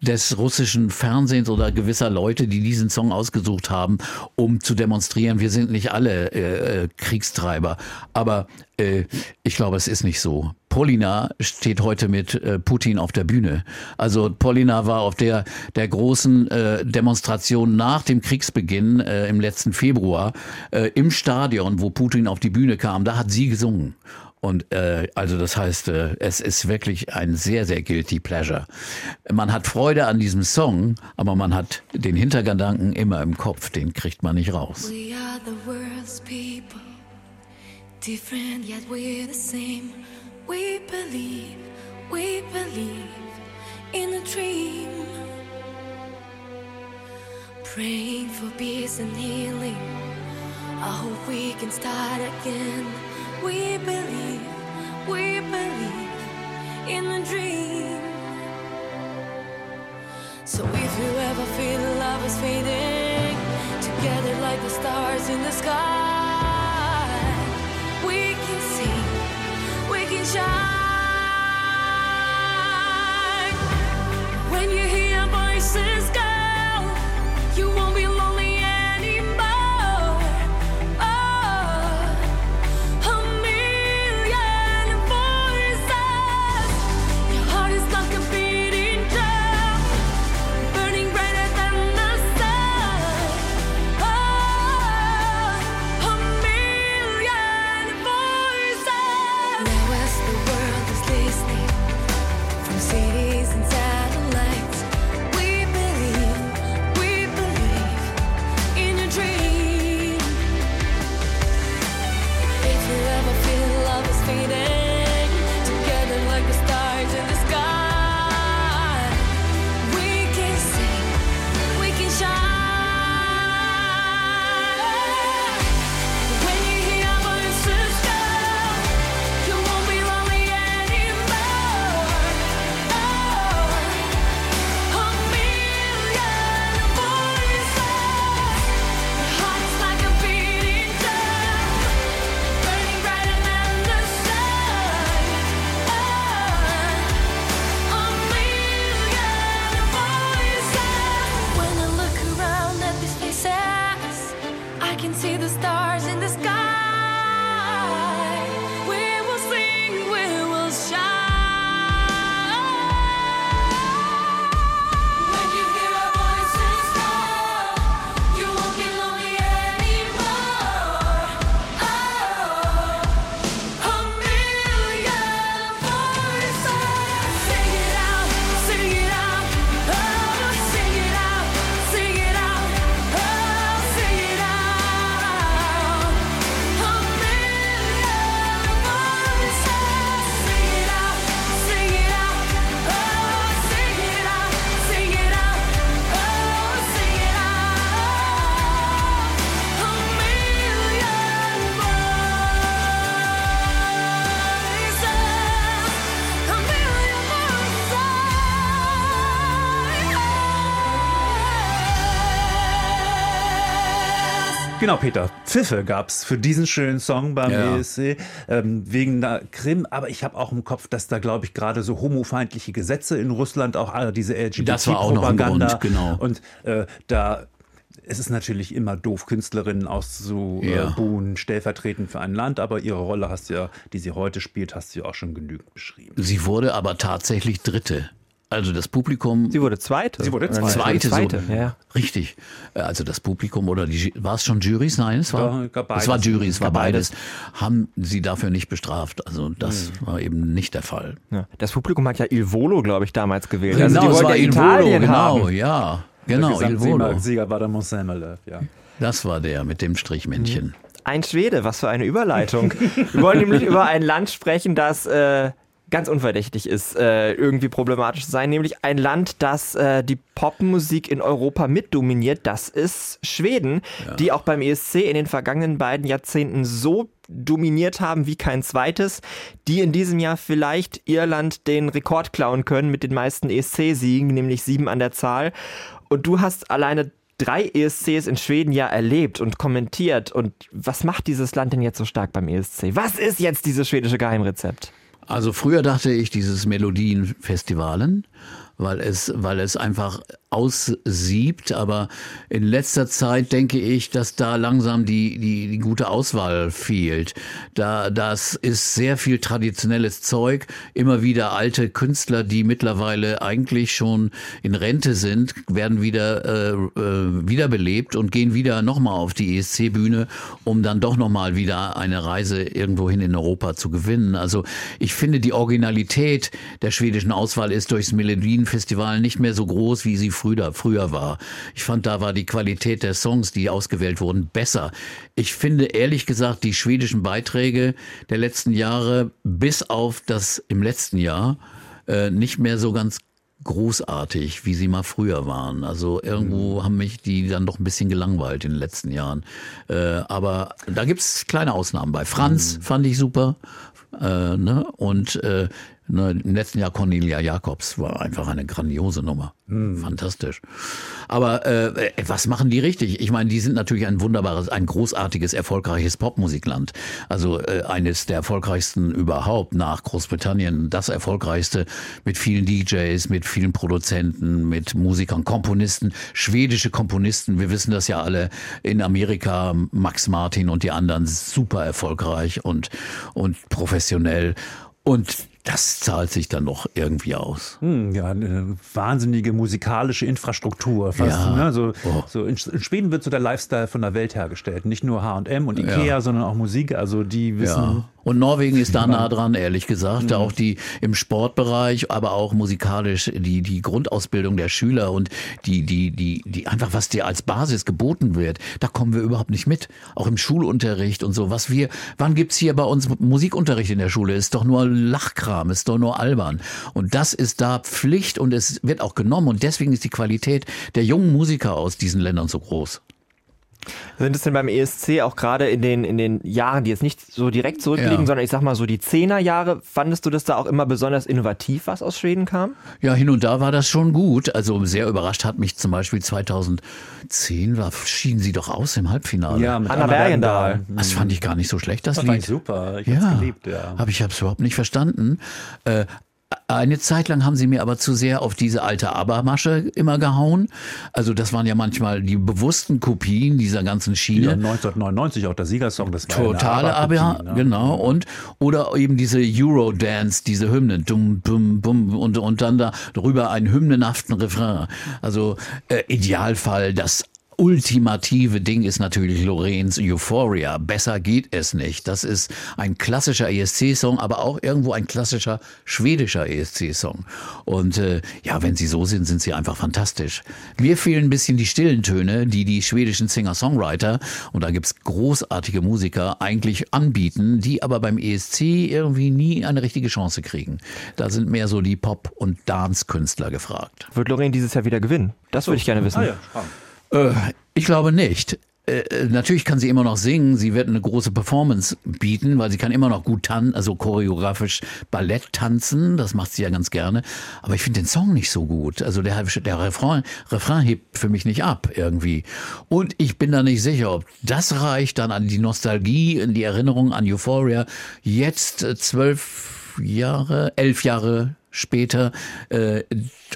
D: des russischen Fernsehens oder gewisser Leute,
G: Leute, die diesen Song ausgesucht haben, um zu demonstrieren, wir sind nicht alle äh, äh Kriegstreiber. Aber äh, ich glaube, es ist nicht so. Polina steht heute mit äh, Putin auf der Bühne. Also Polina war auf der, der großen äh, Demonstration nach dem Kriegsbeginn äh, im letzten Februar äh, im Stadion, wo Putin auf die Bühne kam. Da hat sie gesungen. Und äh, also das heißt, äh, es ist wirklich ein sehr, sehr guilty pleasure. Man hat Freude an diesem Song, aber man hat den Hintergedanken immer im Kopf, den kriegt man nicht raus. We are the world's people, different yet we're the same. We believe, we believe in a dream. Praying for peace and healing. I hope we can start again. We believe, we believe in a dream. So if you ever feel love is fading, together like the stars in the sky, we can see, we can shine.
C: Genau, Peter. Pfiffe gab es für diesen schönen Song beim ja. ESC ähm, wegen der Krim. Aber ich habe auch im Kopf, dass da, glaube ich, gerade so homofeindliche Gesetze in Russland, auch äh, diese LGBT-Propaganda.
G: Genau.
C: Und äh, da es ist natürlich immer doof, Künstlerinnen auszubuhen, ja. stellvertretend für ein Land, aber ihre Rolle hast du ja, die sie heute spielt, hast du ja auch schon genügend beschrieben.
G: Sie wurde aber tatsächlich Dritte. Also das Publikum.
B: Sie wurde zweite.
G: Sie wurde zweite. Zweite, zweite so, ja. Richtig. Also das Publikum oder die war es schon Juries? Nein, es war. Ja, es war Jury, es war beides. beides. Haben sie dafür nicht bestraft. Also das mhm. war eben nicht der Fall.
B: Ja. Das Publikum hat ja Il Volo, glaube ich, damals gewählt.
G: Genau,
B: also die
G: es war Il Volo, genau, haben. ja. Genau,
C: Il Volo. Sieger war der Mont ja.
G: Das war der mit dem Strichmännchen. Mhm.
B: Ein Schwede, was für eine Überleitung. Wir wollen nämlich über ein Land sprechen, das äh, ganz unverdächtig ist, äh, irgendwie problematisch zu sein, nämlich ein Land, das äh, die Popmusik in Europa mitdominiert, das ist Schweden, ja. die auch beim ESC in den vergangenen beiden Jahrzehnten so dominiert haben wie kein zweites, die in diesem Jahr vielleicht Irland den Rekord klauen können mit den meisten ESC-Siegen, nämlich sieben an der Zahl. Und du hast alleine drei ESCs in Schweden ja erlebt und kommentiert. Und was macht dieses Land denn jetzt so stark beim ESC? Was ist jetzt dieses schwedische Geheimrezept?
G: Also früher dachte ich, dieses Melodienfestivalen
D: weil es, weil es einfach aussiebt. Aber in letzter Zeit denke ich, dass da langsam die, die, die gute Auswahl fehlt. Da, das ist sehr viel traditionelles Zeug. Immer wieder alte Künstler, die mittlerweile eigentlich schon in Rente sind, werden wieder äh, äh, wiederbelebt und gehen wieder nochmal auf die ESC-Bühne, um dann doch nochmal wieder eine Reise irgendwohin in Europa zu gewinnen. Also ich finde, die Originalität der schwedischen Auswahl ist durchs Melodienfestival nicht mehr so groß, wie sie früher, früher war. Ich fand, da war die Qualität der Songs, die ausgewählt wurden, besser. Ich finde ehrlich gesagt die schwedischen Beiträge der letzten Jahre bis auf das im letzten Jahr äh, nicht mehr so ganz großartig, wie sie mal früher waren. Also irgendwo mhm. haben mich die dann doch ein bisschen gelangweilt in den letzten Jahren. Äh, aber da gibt's kleine Ausnahmen bei. Franz mhm. fand ich super. Äh, ne? Und äh, Ne, Im letzten Jahr Cornelia Jacobs war einfach eine grandiose Nummer. Mm. Fantastisch. Aber äh, was machen die richtig? Ich meine, die sind natürlich ein wunderbares, ein großartiges, erfolgreiches Popmusikland. Also äh, eines der erfolgreichsten überhaupt nach Großbritannien. Das erfolgreichste mit vielen DJs, mit vielen Produzenten, mit Musikern, Komponisten, schwedische Komponisten. Wir wissen das ja alle in Amerika. Max Martin und die anderen super erfolgreich und, und professionell. Und das zahlt sich dann noch irgendwie aus.
C: Hm, ja, eine wahnsinnige musikalische Infrastruktur. Fast, ja. ne? so, oh. so in, Schweden wird so der Lifestyle von der Welt hergestellt. Nicht nur H&M und Ikea, ja. sondern auch Musik. Also die wissen... Ja.
D: Und Norwegen ist da nah dran, ehrlich gesagt. Mhm. Auch die im Sportbereich, aber auch musikalisch die, die Grundausbildung der Schüler und die, die, die, die einfach, was dir als Basis geboten wird, da kommen wir überhaupt nicht mit. Auch im Schulunterricht und so. Was wir, wann gibt's hier bei uns Musikunterricht in der Schule? Ist doch nur Lachkram. Kram, ist doch nur albern. Und das ist da Pflicht und es wird auch genommen und deswegen ist die Qualität der jungen Musiker aus diesen Ländern so groß.
B: Sind es denn beim ESC auch gerade in den, in den Jahren, die jetzt nicht so direkt zurückliegen, ja. sondern ich sag mal so die Zehnerjahre, fandest du das da auch immer besonders innovativ, was aus Schweden kam?
D: Ja, hin und da war das schon gut. Also sehr überrascht hat mich zum Beispiel 2010, war, schieden sie doch aus im Halbfinale.
B: Ja, mit Anna, Anna Bergendahl.
D: Das fand ich gar nicht so schlecht, das,
C: das
D: Lied.
C: super, ich
D: ja,
C: hab's geliebt, ja.
D: Aber ich hab's überhaupt nicht verstanden. Äh, eine Zeit lang haben sie mir aber zu sehr auf diese alte Abermasche immer gehauen. Also das waren ja manchmal die bewussten Kopien dieser ganzen Schiene. Ja,
C: 1999 auch der Siegersong, das
D: war Totale Aber, ne? genau. Und, oder eben diese Eurodance, diese Hymnen, dum, dum, bum, und, und dann da drüber einen hymnenhaften Refrain. Also äh, Idealfall das ultimative Ding ist natürlich Lorenz Euphoria. Besser geht es nicht. Das ist ein klassischer ESC-Song, aber auch irgendwo ein klassischer schwedischer ESC-Song. Und äh, ja, wenn sie so sind, sind sie einfach fantastisch. Mir fehlen ein bisschen die stillen Töne, die die schwedischen Singer-Songwriter, und da gibt's großartige Musiker, eigentlich anbieten, die aber beim ESC irgendwie nie eine richtige Chance kriegen. Da sind mehr so die Pop- und Dance-Künstler gefragt.
B: Wird Lorraine dieses Jahr wieder gewinnen? Das würde ich gerne wissen. Ah ja,
D: äh, ich glaube nicht. Äh, äh, natürlich kann sie immer noch singen, sie wird eine große Performance bieten, weil sie kann immer noch gut tanzen, also choreografisch Ballett tanzen, das macht sie ja ganz gerne. Aber ich finde den Song nicht so gut. Also der, der Refrain, Refrain hebt für mich nicht ab irgendwie. Und ich bin da nicht sicher, ob das reicht dann an die Nostalgie, an die Erinnerung an Euphoria. Jetzt äh, zwölf Jahre, elf Jahre später, äh,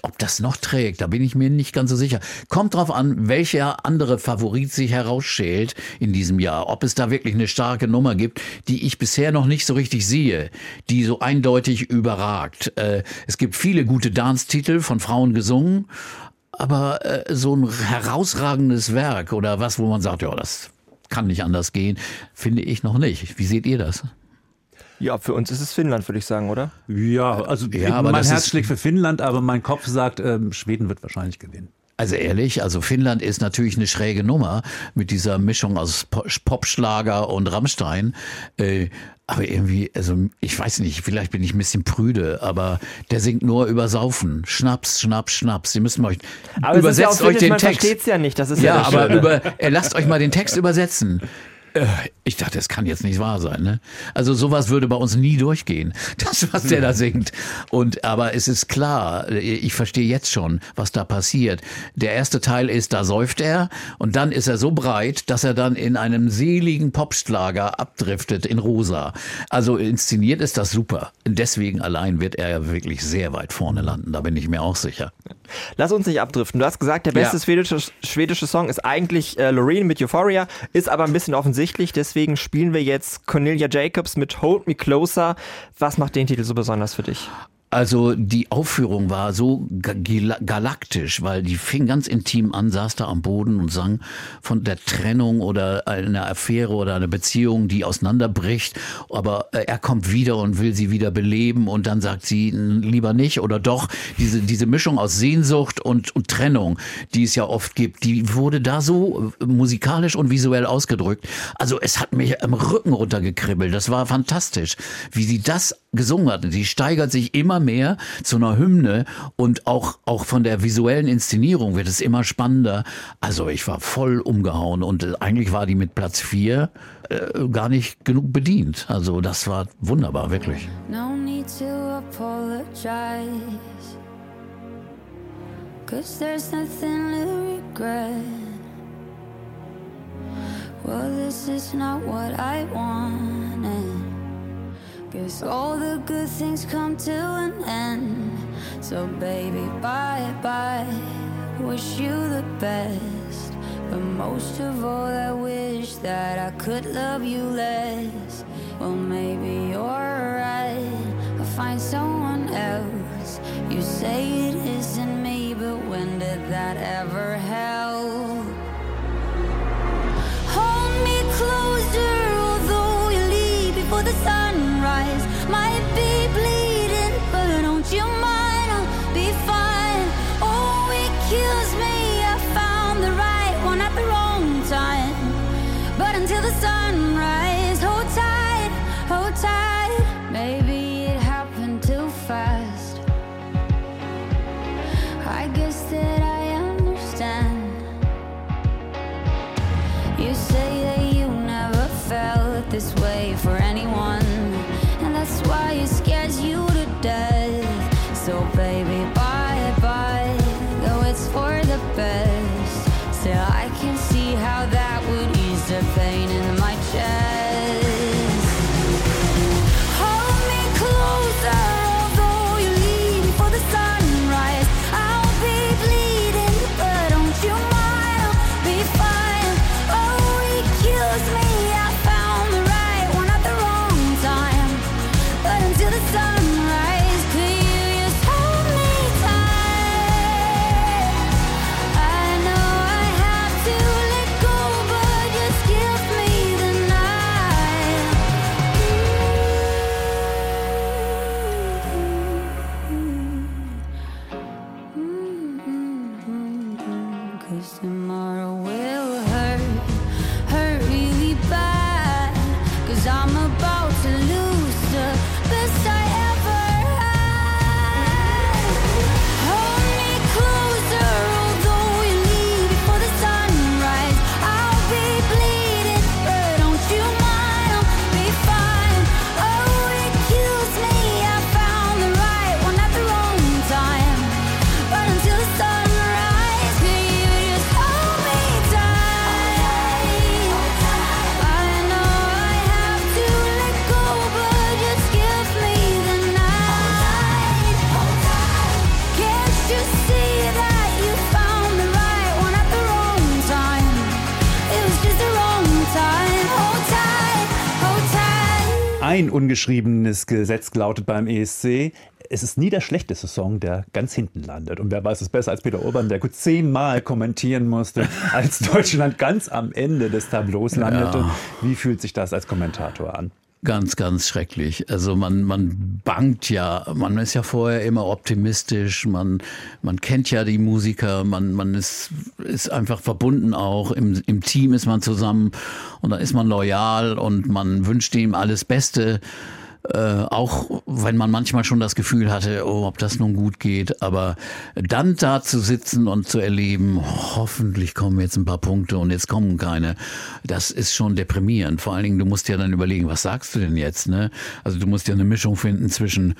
D: ob das noch trägt, da bin ich mir nicht ganz so sicher. Kommt drauf an, welcher andere Favorit sich herausschält in diesem Jahr. Ob es da wirklich eine starke Nummer gibt, die ich bisher noch nicht so richtig sehe, die so eindeutig überragt. Äh, es gibt viele gute Dance-Titel von Frauen gesungen, aber äh, so ein herausragendes Werk oder was, wo man sagt, ja, das kann nicht anders gehen, finde ich noch nicht. Wie seht ihr das?
B: Ja, für uns ist es Finnland, würde ich sagen, oder?
C: Ja, also ja, aber mein Herz schlägt für Finnland, aber mein Kopf sagt, ähm, Schweden wird wahrscheinlich gewinnen.
D: Also ehrlich, also Finnland ist natürlich eine schräge Nummer mit dieser Mischung aus Popschlager und Rammstein. Äh, aber irgendwie, also ich weiß nicht, vielleicht bin ich ein bisschen prüde, aber der singt nur über Saufen. Schnaps, Schnaps, Schnaps. Sie müssen euch
B: aber
D: übersetzt
B: ja
D: euch den
B: man
D: Text.
B: Man ja nicht, das ist
D: ja,
B: ja
D: aber über, äh, lasst euch mal den Text übersetzen.
H: Äh, ich dachte, das kann jetzt nicht wahr sein. Ne? Also sowas würde bei uns nie durchgehen, das, was der da singt. Und aber es ist klar, ich verstehe jetzt schon, was da passiert. Der erste Teil ist, da säuft er und dann ist er so breit, dass er dann in einem seligen Popschlager abdriftet in Rosa. Also inszeniert ist das super. Deswegen allein wird er ja wirklich sehr weit vorne landen. Da bin ich mir auch sicher.
B: Lass uns nicht abdriften. Du hast gesagt, der beste ja. schwedische, schwedische Song ist eigentlich äh, Loreen mit Euphoria, ist aber ein bisschen offensichtlich. Deswegen spielen wir jetzt Cornelia Jacobs mit Hold Me Closer. Was macht den Titel so besonders für dich?
H: Also die Aufführung war so galaktisch, weil die fing ganz intim an, saß da am Boden und sang von der Trennung oder einer Affäre oder einer Beziehung, die auseinanderbricht. Aber äh, er kommt wieder und will sie wieder beleben und dann sagt sie lieber nicht oder doch. Diese, diese Mischung aus Sehnsucht und, und Trennung, die es ja oft gibt, die wurde da so äh, musikalisch und visuell ausgedrückt. Also es hat mich am Rücken runtergekribbelt. Das war fantastisch, wie sie das gesungen hat. Sie steigert sich immer mehr zu einer Hymne und auch, auch von der visuellen Inszenierung wird es immer spannender. Also ich war voll umgehauen und äh, eigentlich war die mit Platz 4 äh, gar nicht genug bedient. Also das war wunderbar, wirklich. No need to apologize Cause there's nothing to regret Well, this is not what I wanted Guess all the good things come to an end. So, baby, bye bye. Wish you the best. But most of all, I wish that I could love you less. Well, maybe you're right. I'll find someone else. You say it isn't me, but when did that ever help? Hold me closer,
C: ungeschriebenes Gesetz lautet beim ESC. Es ist nie der schlechteste Song, der ganz hinten landet. Und wer weiß es besser als Peter Urban, der gut zehnmal kommentieren musste, als Deutschland ganz am Ende des Tableaus landete. Ja. Wie fühlt sich das als Kommentator an?
H: Ganz, ganz schrecklich. Also man, man bangt ja, man ist ja vorher immer optimistisch, man, man kennt ja die Musiker, man, man ist, ist einfach verbunden auch, im, im Team ist man zusammen und dann ist man loyal und man wünscht ihm alles Beste.
D: Äh, auch wenn man manchmal schon das Gefühl hatte, oh, ob das nun gut geht. Aber dann da zu sitzen und zu erleben, hoffentlich kommen jetzt ein paar Punkte und jetzt kommen keine, das ist schon deprimierend. Vor allen Dingen, du musst ja dann überlegen, was sagst du denn jetzt? Ne? Also du musst ja eine Mischung finden zwischen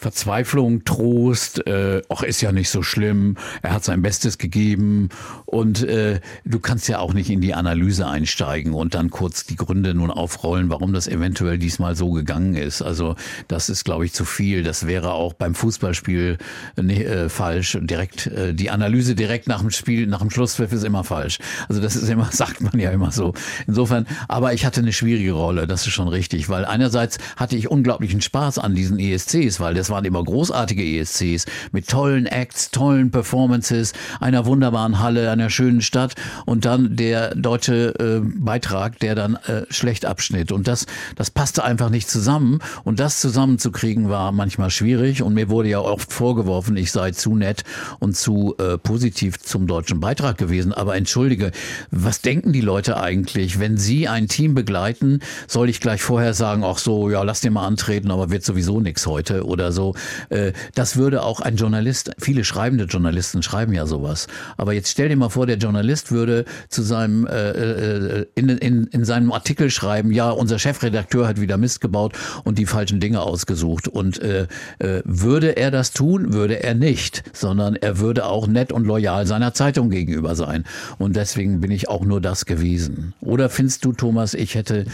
D: Verzweiflung, Trost, äh, ach, ist ja nicht so schlimm, er hat sein Bestes gegeben und äh, du kannst ja auch nicht in die Analyse einsteigen und dann kurz die Gründe nun aufrollen, warum das eventuell diesmal so gegangen ist. Also das ist, glaube ich, zu viel. Das wäre auch beim Fußballspiel nee, äh, falsch. Direkt äh, die Analyse direkt nach dem Spiel, nach dem Schlusspfiff ist immer falsch. Also das ist immer, sagt man ja immer so. Insofern, aber ich hatte eine schwierige Rolle, das ist schon richtig, weil einerseits hatte ich unglaublichen Spaß an diesen ESCs, weil das das waren immer großartige ESCs mit tollen Acts, tollen Performances, einer wunderbaren Halle, einer schönen Stadt und dann der deutsche äh, Beitrag, der dann äh, schlecht abschnitt. Und das, das passte einfach nicht zusammen. Und das zusammenzukriegen war manchmal schwierig. Und mir wurde ja oft vorgeworfen, ich sei zu nett und zu äh, positiv zum deutschen Beitrag gewesen. Aber entschuldige, was denken die Leute eigentlich, wenn sie ein Team begleiten? Soll ich gleich vorher sagen, ach so, ja, lass dir mal antreten, aber wird sowieso nichts heute oder so. Äh, das würde auch ein Journalist, viele schreibende Journalisten schreiben ja sowas. Aber jetzt stell dir mal vor, der Journalist würde zu seinem, äh, äh, in, in, in seinem Artikel schreiben, ja, unser Chefredakteur hat wieder Mist gebaut und die falschen Dinge ausgesucht. Und äh, äh, würde er das tun, würde er nicht, sondern er würde auch nett und loyal seiner Zeitung gegenüber sein. Und deswegen bin ich auch nur das gewesen. Oder findest du, Thomas, ich hätte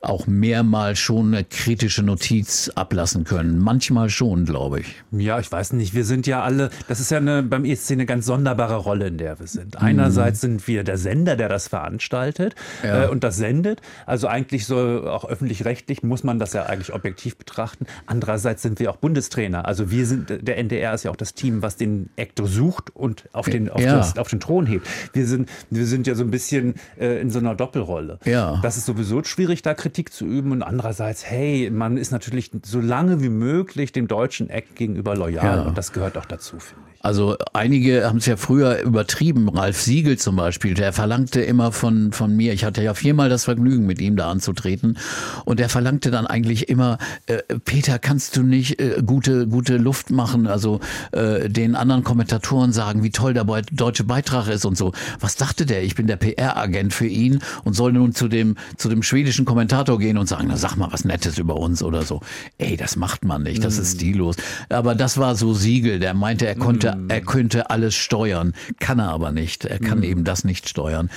D: auch mehrmals schon eine kritische Notiz ablassen können. Manchmal schon, glaube ich.
C: Ja, ich weiß nicht. Wir sind ja alle, das ist ja eine, beim ESC eine ganz sonderbare Rolle, in der wir sind. Einerseits sind wir der Sender, der das veranstaltet ja. äh, und das sendet. Also eigentlich so auch öffentlich-rechtlich muss man das ja eigentlich objektiv betrachten. Andererseits sind wir auch Bundestrainer. Also wir sind, der NDR ist ja auch das Team, was den Actor sucht und auf den, auf, ja. das, auf den Thron hebt. Wir sind, wir sind ja so ein bisschen äh, in so einer Doppelrolle. Ja. Das ist sowieso schwierig, da Kritik zu üben und andererseits, hey, man ist natürlich so lange wie möglich dem deutschen Eck gegenüber loyal ja. und das gehört auch dazu, finde ich.
D: Also einige haben es ja früher übertrieben. Ralf Siegel zum Beispiel, der verlangte immer von, von mir, ich hatte ja viermal das Vergnügen, mit ihm da anzutreten. Und der verlangte dann eigentlich immer, äh, Peter, kannst du nicht äh, gute, gute Luft machen? Also äh, den anderen Kommentatoren sagen, wie toll der deutsche Beitrag ist und so. Was dachte der? Ich bin der PR-Agent für ihn und soll nun zu dem, zu dem schwedischen Kommentator gehen und sagen, na sag mal was Nettes über uns oder so. Ey, das macht man nicht, das ist mm. stillos. Aber das war so Siegel, der meinte, er konnte könnte, er könnte alles steuern, kann er aber nicht. Er kann mhm. eben das nicht steuern.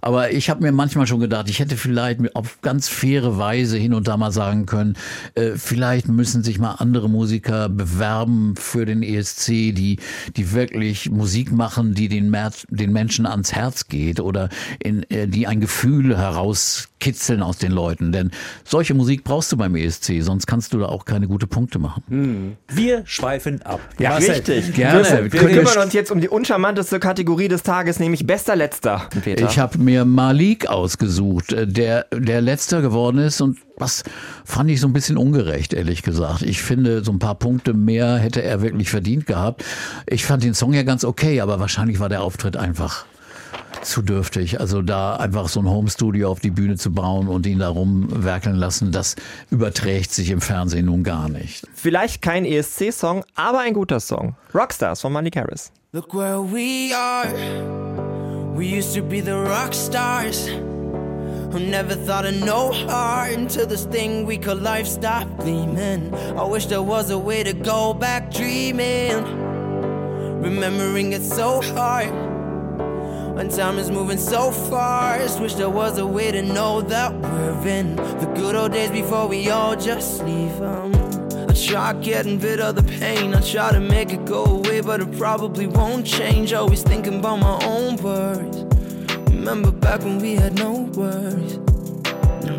D: Aber ich habe mir manchmal schon gedacht, ich hätte vielleicht auf ganz faire Weise hin und da mal sagen können, äh, vielleicht müssen sich mal andere Musiker bewerben für den ESC, die, die wirklich Musik machen, die den, Mer den Menschen ans Herz geht oder in, äh, die ein Gefühl herauskitzeln aus den Leuten. Denn solche Musik brauchst du beim ESC, sonst kannst du da auch keine gute Punkte machen.
C: Hm. Wir schweifen ab.
B: Ja, Marcel, richtig. Gerne. Wir, wir kümmern uns jetzt um die uncharmanteste Kategorie des Tages, nämlich bester Letzter.
D: Peter. Ich habe mir Malik ausgesucht, äh, der, der letzter geworden ist und was fand ich so ein bisschen ungerecht, ehrlich gesagt. Ich finde, so ein paar Punkte mehr hätte er wirklich verdient gehabt. Ich fand den Song ja ganz okay, aber wahrscheinlich war der Auftritt einfach zu dürftig. Also da einfach so ein Homestudio auf die Bühne zu bauen und ihn da rumwerkeln lassen, das überträgt sich im Fernsehen nun gar nicht.
B: Vielleicht kein ESC-Song, aber ein guter Song. Rockstars von Malik Harris. Look where we are. We used to be the rock stars who never thought of no heart until this thing we call life stopped gleaming. I wish there was a way to go back dreaming. Remembering it so hard when time is moving so fast. Wish there was a way to know that we're in the good old days before we all just leave them. I try getting rid of the pain. I try to make it go away, but it probably won't change. Always thinking about my own worries. Remember back when we had no worries. No,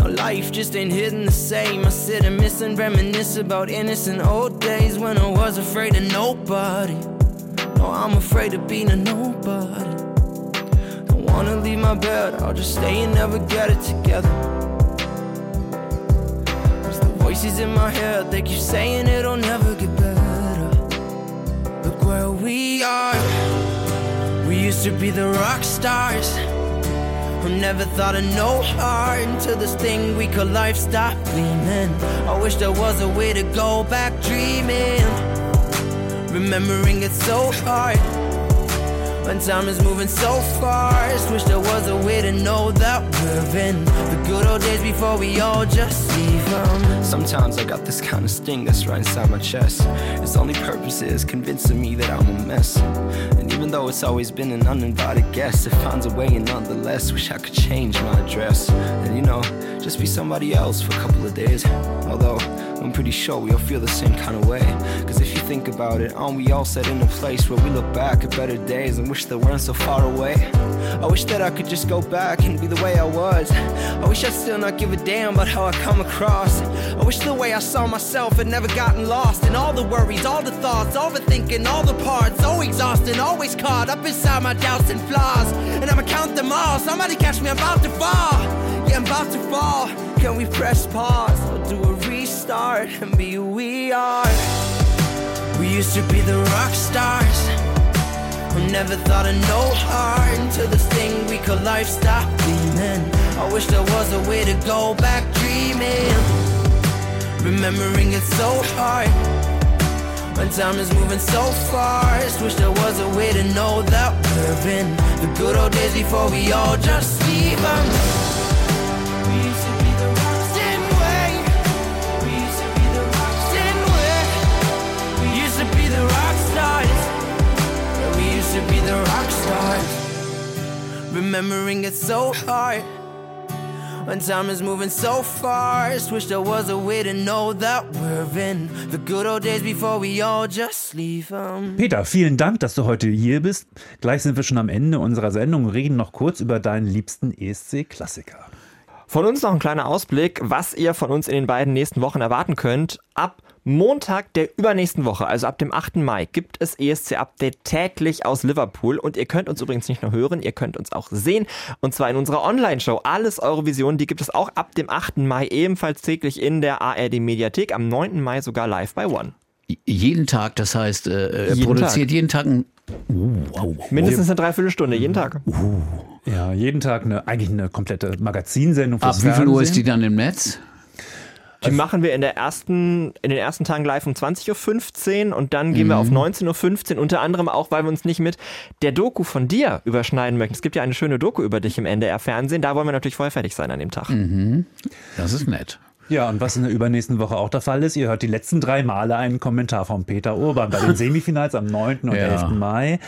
B: no life just ain't hitting the same. I sit and miss and reminisce about innocent old days when I was afraid of nobody. No, I'm afraid of being a nobody. Don't wanna leave my bed, I'll just stay and never get it together. Cause the voices in my head, they keep saying it'll never get better. Look where we are. We used to be the rock stars
A: Who never thought of no heart until this thing we call life stopped gleaming. I wish there was a way to go back dreaming. Remembering it's so hard. When time is moving so fast, wish there was a way to know that we're in the good old days before we all just leave them. Sometimes I got this kind of sting that's right inside my chest. Its only purpose is convincing me that I'm a mess. And even though it's always been an uninvited guest, it finds a way, and nonetheless, wish I could change my address. And you know, just be somebody else for a couple of days. Although, I'm pretty sure we all feel the same kind of way. Cause if you think about it, aren't we all set in a place where we look back at better days and wish they weren't so far away? I wish that I could just go back and be the way I was. I wish I'd still not give a damn about how I come across. I wish the way I saw myself had never gotten lost in all the worries, all the thoughts, overthinking, all the parts. So exhausting, always caught up inside my doubts and flaws. And I'ma count them all. Somebody catch me, I'm about to fall. Yeah, I'm about to fall. Can we press pause or do a restart and be who we are? We used to be the rock stars who never thought of no heart until this thing we call life stopped beaming. I wish there was a way to go back dreaming. Remembering it's so hard when time is moving so fast. Wish there was a way to know that we're in the good old days before we all just leave them. To be the rock stars. Remembering it's so hard. When time is moving so fast, wish there was a way to know that we're in the good old days before we all just leave them.
C: Peter, vielen Dank, dass du heute hier bist. Gleich sind wir schon am Ende unserer Sendung und reden noch kurz über deinen liebsten ESC-Klassiker.
B: Von uns noch ein kleiner Ausblick, was ihr von uns in den beiden nächsten Wochen erwarten könnt. Ab Montag der übernächsten Woche, also ab dem 8. Mai, gibt es ESC-Update täglich aus Liverpool. Und ihr könnt uns übrigens nicht nur hören, ihr könnt uns auch sehen. Und zwar in unserer Online-Show. Alles Eurovision, die gibt es auch ab dem 8. Mai ebenfalls täglich in der ARD-Mediathek. Am 9. Mai sogar live bei One.
D: Jeden Tag, das heißt, äh, er
B: Jeden
D: produziert
B: Tag.
D: jeden Tag ein.
B: Mindestens eine Dreiviertelstunde, jeden Tag.
C: Ja, jeden Tag eine, eigentlich eine komplette Magazinsendung
D: Ab wie viel Uhr ist
C: Fernsehen.
D: die dann im Netz?
B: Die machen wir in, der ersten, in den ersten Tagen live um 20.15 Uhr und dann gehen wir auf 19.15 Uhr, unter anderem auch, weil wir uns nicht mit der Doku von dir überschneiden möchten. Es gibt ja eine schöne Doku über dich im NDR-Fernsehen, da wollen wir natürlich vorher fertig sein an dem Tag.
D: Das ist nett.
C: Ja, und was in der übernächsten Woche auch der Fall ist, ihr hört die letzten drei Male einen Kommentar von Peter Urban bei den Semifinals am 9. und
D: Ja.
C: 11. Mai,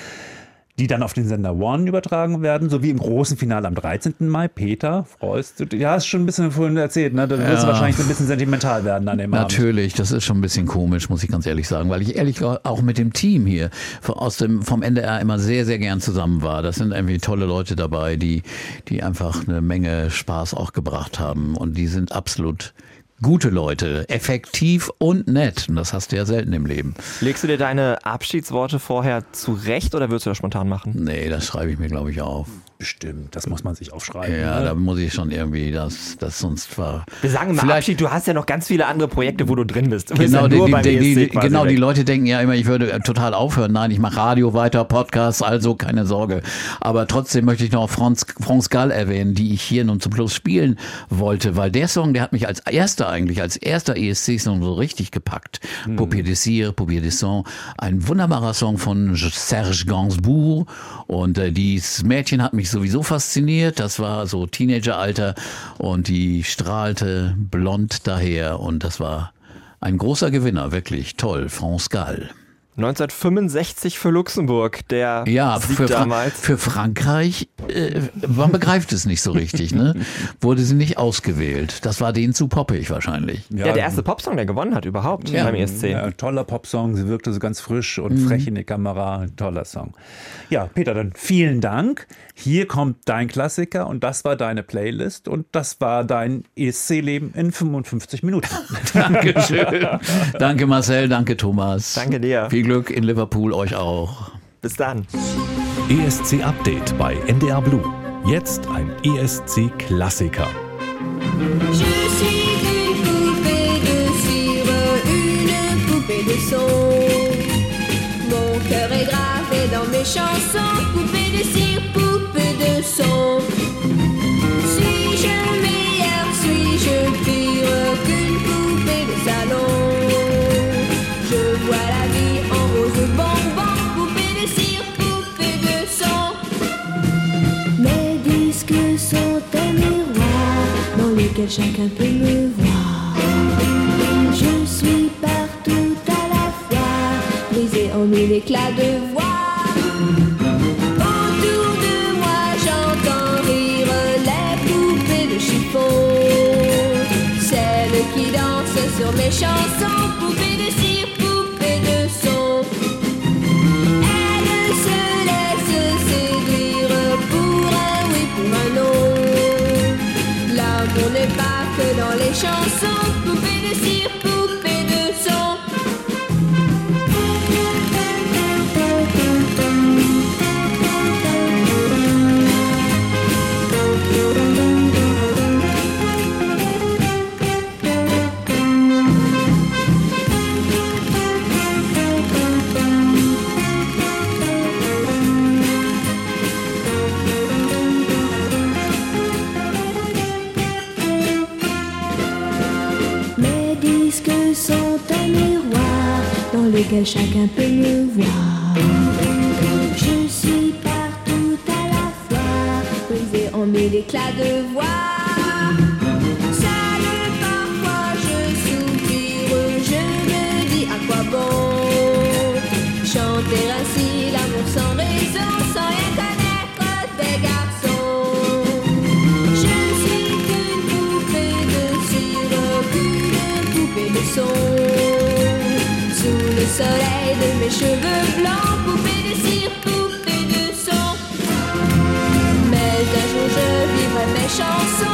C: die dann auf den Sender One übertragen werden, sowie im großen Finale am 13. Mai. Peter, freust du dich? Ja, hast schon ein bisschen vorhin erzählt, ne? Da wirst du
D: Ja.
C: wahrscheinlich so ein bisschen sentimental werden an dem Abend.
D: Natürlich, das ist schon ein bisschen komisch, muss ich ganz ehrlich sagen, weil ich ehrlich auch mit dem Team hier aus dem, vom NDR immer sehr, sehr gern zusammen war. Das sind irgendwie tolle Leute dabei, die, die einfach eine Menge Spaß auch gebracht haben und die sind absolut gute Leute, effektiv und nett. Und das hast du ja selten im Leben.
B: Legst du dir deine Abschiedsworte vorher zurecht oder würdest du das spontan machen?
D: Nee, das schreibe ich mir, glaube ich, auf.
C: Bestimmt, das muss man sich aufschreiben.
D: Ja,
C: ne?
D: da muss ich schon irgendwie das, das sonst war.
B: Wir sagen
D: Vielleicht-
B: Abschied, du hast ja noch ganz viele andere Projekte, wo du drin bist. Du bist
D: Genau,
B: ja
D: die,
B: nur
D: die, die, genau die. Leute denken ja immer, ich würde äh, total aufhören. Nein, ich mache Radio weiter, Podcasts, also keine Sorge. Aber trotzdem möchte ich noch Franz, France Gall erwähnen, die ich hier nun zum Schluss spielen wollte, weil der Song, der hat mich als erster eigentlich, als erster ESC-Song so richtig gepackt.
B: Hm.
D: Paupier Désir, Paupier des Sons, ein wunderbarer Song von Serge Gainsbourg und äh, dieses Mädchen hat mich sowieso fasziniert. Das war so Teenageralter und die strahlte blond daher und das war ein großer Gewinner, wirklich toll. France Gall.
B: 1965 für Luxemburg, der
D: Ja,
B: Sieg
D: für, Fra
B: damals.
D: für Frankreich, äh, man begreift es nicht so richtig, ne? Wurde sie nicht ausgewählt. Das war denen zu poppig wahrscheinlich.
B: Ja, der erste Popsong, der gewonnen hat überhaupt
D: Ja.
B: beim ESC.
C: Ja, toller Popsong, sie wirkte so ganz frisch und
D: Mhm.
C: frech in die Kamera. Toller Song. Ja, Peter, dann vielen Dank. Hier kommt dein Klassiker und das war deine Playlist und das war dein ESC-Leben in 55 Minuten.
D: Dankeschön. danke Marcel, danke Thomas.
B: Danke dir.
D: Viel Glück in Liverpool, euch auch.
B: Bis dann.
I: ESC Update bei NDR Blue. Jetzt ein ESC-Klassiker.
G: sauve. Suis-je meilleur, suis-je pire qu'une poupée de salon Je vois la vie en rose bonbon, poupée de cire, poupée de sang. Mes disques sont un miroir dans lequel chacun peut me voir. Je suis partout à la fois, brisée en mille éclats de. seu ont méchants sans poupée wish I could be soleil de mes cheveux blancs, poupée de cire, poupée de sang. Mais un jour je vivrai mes chansons.